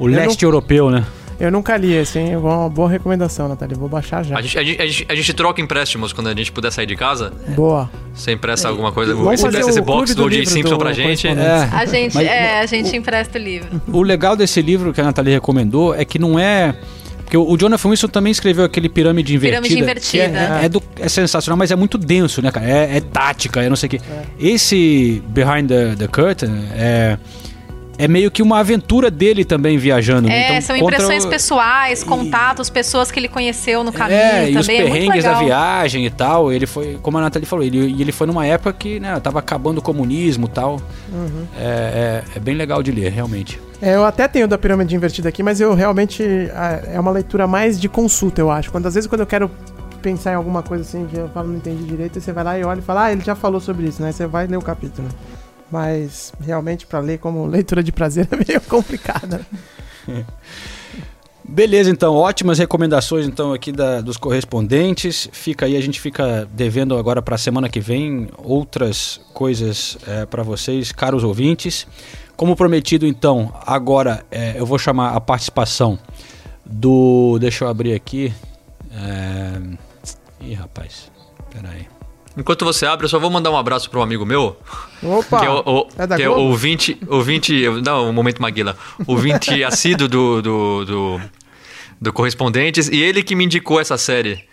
o leste não, europeu, né? Eu nunca li esse, hein? Uma boa recomendação, Nathalie. Vou baixar já. A gente, a, gente, a, gente, troca empréstimos quando a gente puder sair de casa. Boa. Você empresta alguma coisa. Vamos você empresta esse box do O.J. Simpson pra gente. É, a gente, mas, é, a gente empresta o livro. O legal desse livro que a Nathalie recomendou é que não é porque o Jonathan Wilson também escreveu aquele Pirâmide Invertida. Pirâmide Invertida. É, é, do, é, sensacional, mas é muito denso, né, cara? É, é tática, é não sei o quê. Esse Behind the, the Curtain é é meio que uma aventura dele também viajando. Né? É, então, são impressões o... pessoais, contatos, pessoas que ele conheceu no caminho é, também. E os é perrengues é da viagem e tal. Ele foi, como a Nathalie falou, ele, ele foi numa época que né, tava acabando o comunismo e tal. Uhum. É, é, é, bem legal de ler, realmente. É, eu até tenho da pirâmide invertida aqui, mas eu realmente. É uma leitura mais de consulta, eu acho. Quando às vezes quando eu quero pensar em alguma coisa assim que eu falo não entendi direito, você vai lá e olha e fala, ah, ele já falou sobre isso, né? Você vai ler o capítulo. Mas realmente para ler como leitura de prazer é meio complicada. Beleza, então, ótimas recomendações então aqui da, dos correspondentes. Fica aí, a gente fica devendo agora para a semana que vem outras coisas é, para vocês, caros ouvintes. Como prometido, então, agora é, eu vou chamar a participação do. Deixa eu abrir aqui. É... Ih, rapaz, peraí. Enquanto você abre, eu só vou mandar um abraço para um amigo meu. Opa! Que é o, o, é que é o 20, o 20. Não, um momento Maguila. O 20 assíduo do, do, do, do Correspondentes. E ele que me indicou essa série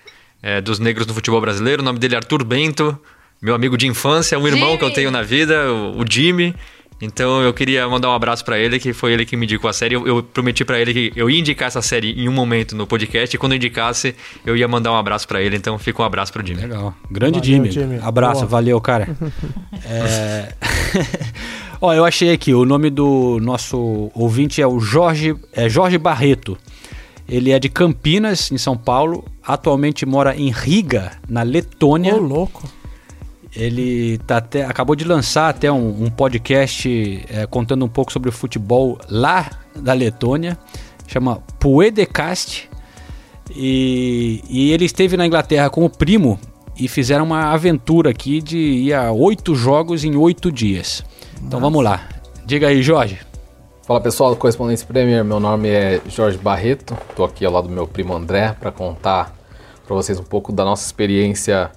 é, dos negros no futebol brasileiro. O nome dele é Arthur Bento. Meu amigo de infância, um irmão Jimmy. que eu tenho na vida, o, o Jimmy. Então eu queria mandar um abraço para ele, que foi ele que me indicou a série. Eu, eu prometi para ele que eu ia indicar essa série em um momento no podcast, e quando eu indicasse, eu ia mandar um abraço para ele. Então fica um abraço pro Jimmy. Legal. Grande valeu, Jimmy. Jimmy. Abraço, Boa. valeu, cara. é... Ó, eu achei aqui, o nome do nosso ouvinte é o Jorge, é Jorge Barreto. Ele é de Campinas, em São Paulo. Atualmente mora em Riga, na Letônia. Ô, louco. Ele tá até, acabou de lançar até um, um podcast é, contando um pouco sobre o futebol lá da Letônia, chama Puedecast. E, e ele esteve na Inglaterra com o primo e fizeram uma aventura aqui de ir a oito jogos em oito dias. Então Nossa. vamos lá. Diga aí, Jorge. Fala pessoal do Correspondência Premier, meu nome é Jorge Barreto, estou aqui ao lado do meu primo André para contar para vocês um pouco da nossa experiência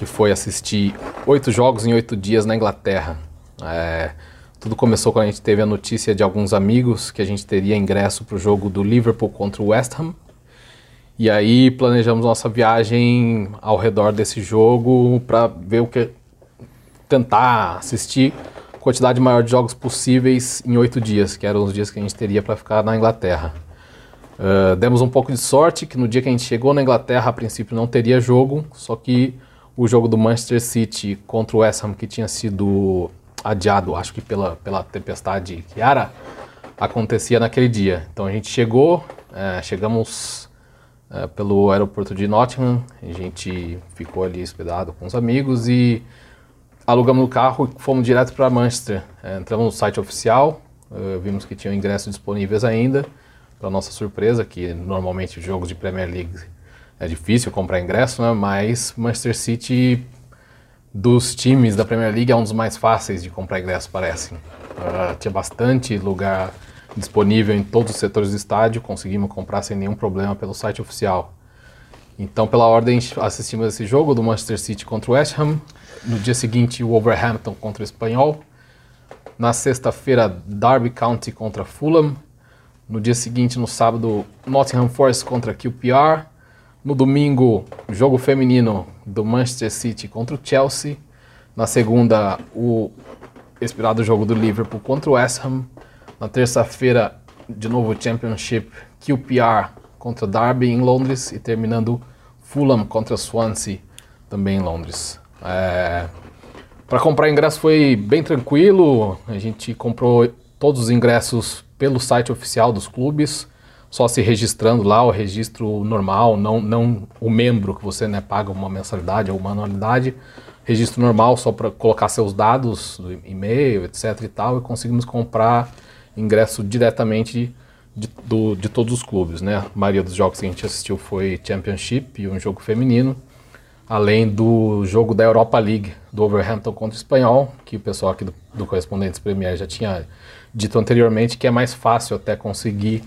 que foi assistir oito jogos em oito dias na Inglaterra. É, tudo começou quando a gente teve a notícia de alguns amigos que a gente teria ingresso para o jogo do Liverpool contra o West Ham. E aí planejamos nossa viagem ao redor desse jogo para ver o que tentar assistir quantidade maior de jogos possíveis em oito dias, que eram os dias que a gente teria para ficar na Inglaterra. Uh, demos um pouco de sorte que no dia que a gente chegou na Inglaterra, a princípio não teria jogo, só que o jogo do Manchester City contra o West Ham, que tinha sido adiado, acho que pela, pela tempestade Kiara, acontecia naquele dia. Então a gente chegou, uh, chegamos uh, pelo aeroporto de Nottingham, a gente ficou ali hospedado com os amigos e alugamos o carro e fomos direto para Manchester. É, entramos no site oficial, uh, vimos que tinham ingressos disponíveis ainda, para nossa surpresa, que normalmente jogos de Premier League é difícil comprar ingresso, né? mas Manchester City, dos times da Premier League, é um dos mais fáceis de comprar ingresso, parece. Uh, tinha bastante lugar disponível em todos os setores do estádio, conseguimos comprar sem nenhum problema pelo site oficial. Então, pela ordem, assistimos esse jogo do Manchester City contra o West Ham. No dia seguinte, o Wolverhampton contra o Espanhol. Na sexta-feira, Derby County contra Fulham. No dia seguinte, no sábado, Nottingham Forest contra QPR. No domingo, jogo feminino do Manchester City contra o Chelsea. Na segunda, o esperado jogo do Liverpool contra o West Ham. Na terça-feira, de novo, Championship QPR contra Derby em Londres. E terminando, Fulham contra Swansea, também em Londres. É, para comprar ingresso foi bem tranquilo, a gente comprou todos os ingressos pelo site oficial dos clubes, só se registrando lá, o registro normal, não, não o membro que você né, paga uma mensalidade ou uma anualidade, registro normal só para colocar seus dados, e-mail, etc e tal, e conseguimos comprar ingresso diretamente de, do, de todos os clubes, né? A maioria dos jogos que a gente assistiu foi Championship e um jogo feminino além do jogo da Europa League, do Overhampton contra o Espanhol, que o pessoal aqui do, do Correspondentes Premier já tinha dito anteriormente, que é mais fácil até conseguir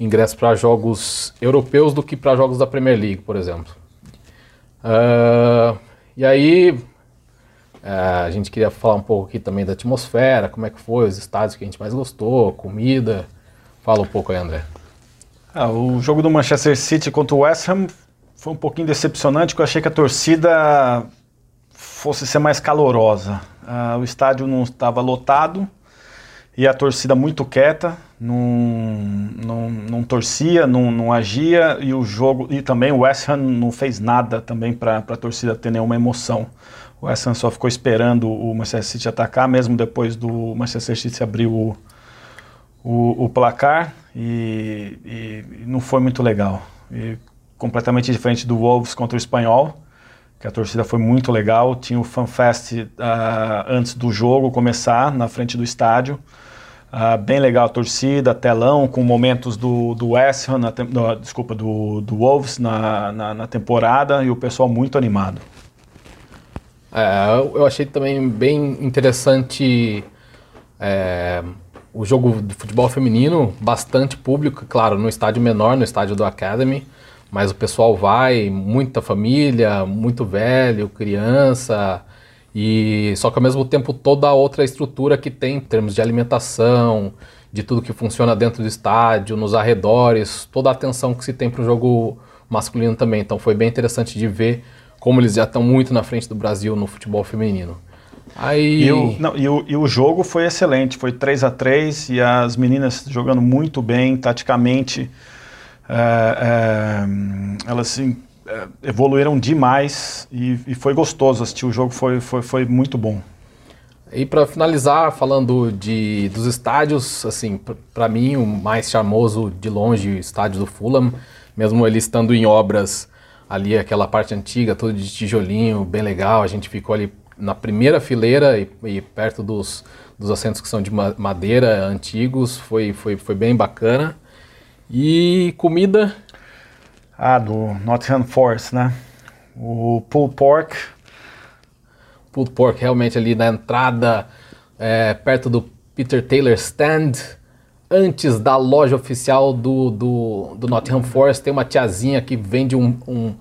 ingresso para jogos europeus do que para jogos da Premier League, por exemplo. Uh, e aí, uh, a gente queria falar um pouco aqui também da atmosfera, como é que foi, os estádios que a gente mais gostou, comida. Fala um pouco aí, André. Ah, o jogo do Manchester City contra o West Ham foi um pouquinho decepcionante, porque eu achei que a torcida fosse ser mais calorosa. Uh, o estádio não estava lotado e a torcida muito quieta, não, não, torcia, não, não agia e o jogo e também o West Ham não fez nada também para a torcida ter nenhuma emoção. O West Ham só ficou esperando o Manchester City atacar, mesmo depois do Manchester City abrir o, o, o placar e, e, não foi muito legal. E completamente diferente do Wolves contra o Espanhol, que a torcida foi muito legal. Tinha o FanFest uh, antes do jogo começar, na frente do estádio. Uh, bem legal a torcida, telão, com momentos do, do West Ham, na, desculpa, do, do Wolves na, na, na, temporada e o pessoal muito animado. É, eu achei também bem interessante é, o jogo de futebol feminino, bastante público, claro, no estádio menor, no estádio do Academy, mas o pessoal vai, muita família, muito velho, criança, e só que ao mesmo tempo toda a outra estrutura que tem em termos de alimentação, de tudo que funciona dentro do estádio, nos arredores, toda a atenção que se tem para o jogo masculino também. Então foi bem interessante de ver como eles já estão muito na frente do Brasil no futebol feminino. Aí... E, o, não, e, o, e o jogo foi excelente, foi 3 a 3 e as meninas jogando muito bem, taticamente é, é, elas evoluíram demais e, e, foi gostoso assistir o jogo, foi, foi, foi muito bom. E para finalizar, falando de, dos estádios, assim, para mim o mais charmoso de longe o estádio do Fulham, mesmo ele estando em obras ali, aquela parte antiga, toda de tijolinho, bem legal, a gente ficou ali na primeira fileira e, e perto dos, dos assentos que são de madeira antigos, foi, foi, foi bem bacana. E comida? Ah, do Nottingham Forest, né? O pulled pork. Pulled pork, realmente ali na entrada, é, perto do Peter Taylor Stand, antes da loja oficial do, do, do Nottingham Forest, tem uma tiazinha que vende um, um,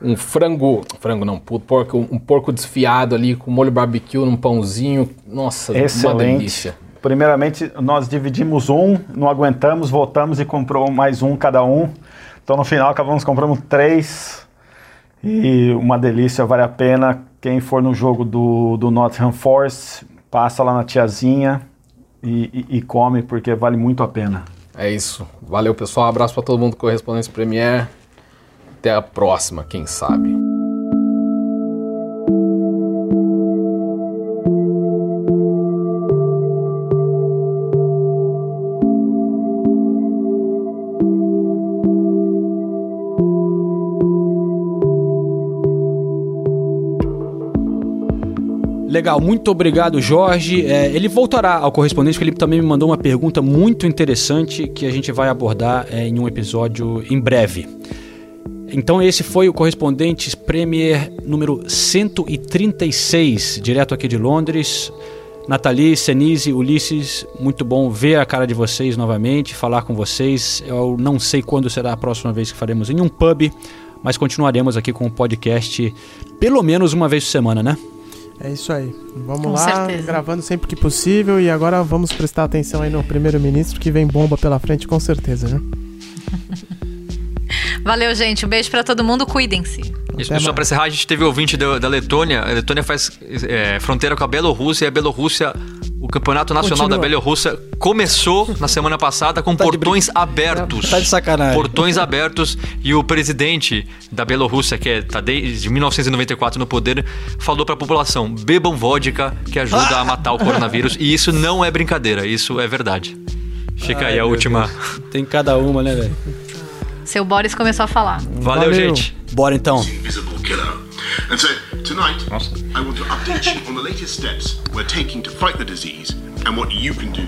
um frango, frango não, pulled pork, um, um, porco desfiado ali com molho barbecue num pãozinho. Nossa, Excelente. uma delícia. Primeiramente, nós dividimos um, não aguentamos, voltamos e comprou mais um cada um. Então no final acabamos comprando três e uma delícia, vale a pena. Quem for no jogo do, do Nottingham Forest, passa lá na tiazinha e, e, e come porque vale muito a pena. É isso. Valeu pessoal, um abraço para todo mundo do Correspondência Premier. Até a próxima, quem sabe. Legal, muito obrigado, Jorge. É, ele voltará ao correspondente, porque ele também me mandou uma pergunta muito interessante que a gente vai abordar é, em um episódio em breve. Então esse foi o Correspondentes Premier número 136, direto aqui de Londres. Nathalie, Senise, Ulisses, muito bom ver a cara de vocês novamente, falar com vocês. Eu não sei quando será a próxima vez que faremos em um pub, mas continuaremos aqui com o podcast pelo menos uma vez por semana, né? É isso aí. Vamos Com lá, certeza. gravando sempre que possível. E agora vamos prestar atenção aí no primeiro-ministro, que vem bomba pela frente, com certeza, né? Valeu, gente. Um beijo para todo mundo. Cuidem-se. Isso, só pra encerrar, a gente teve ouvinte da, da Letônia. A Letônia faz é, fronteira com a Bielorrússia e a Bielorrússia o Campeonato Nacional Continua. da Bielorrússia começou na semana passada com tá portões de... abertos. Tá de sacanagem. Portões abertos e o presidente da Bielorrússia, que é, tá desde 1994 no poder, falou para a população: bebam vodka que ajuda a matar o coronavírus. E isso não é brincadeira, isso é verdade. Fica Ai, aí a última. Deus. Tem cada uma, né, velho? Seu Boris começou a falar. Valeu, Valeu. gente. Bora então. And so tonight, I want to update you on the latest steps we're taking to fight the disease and what you can do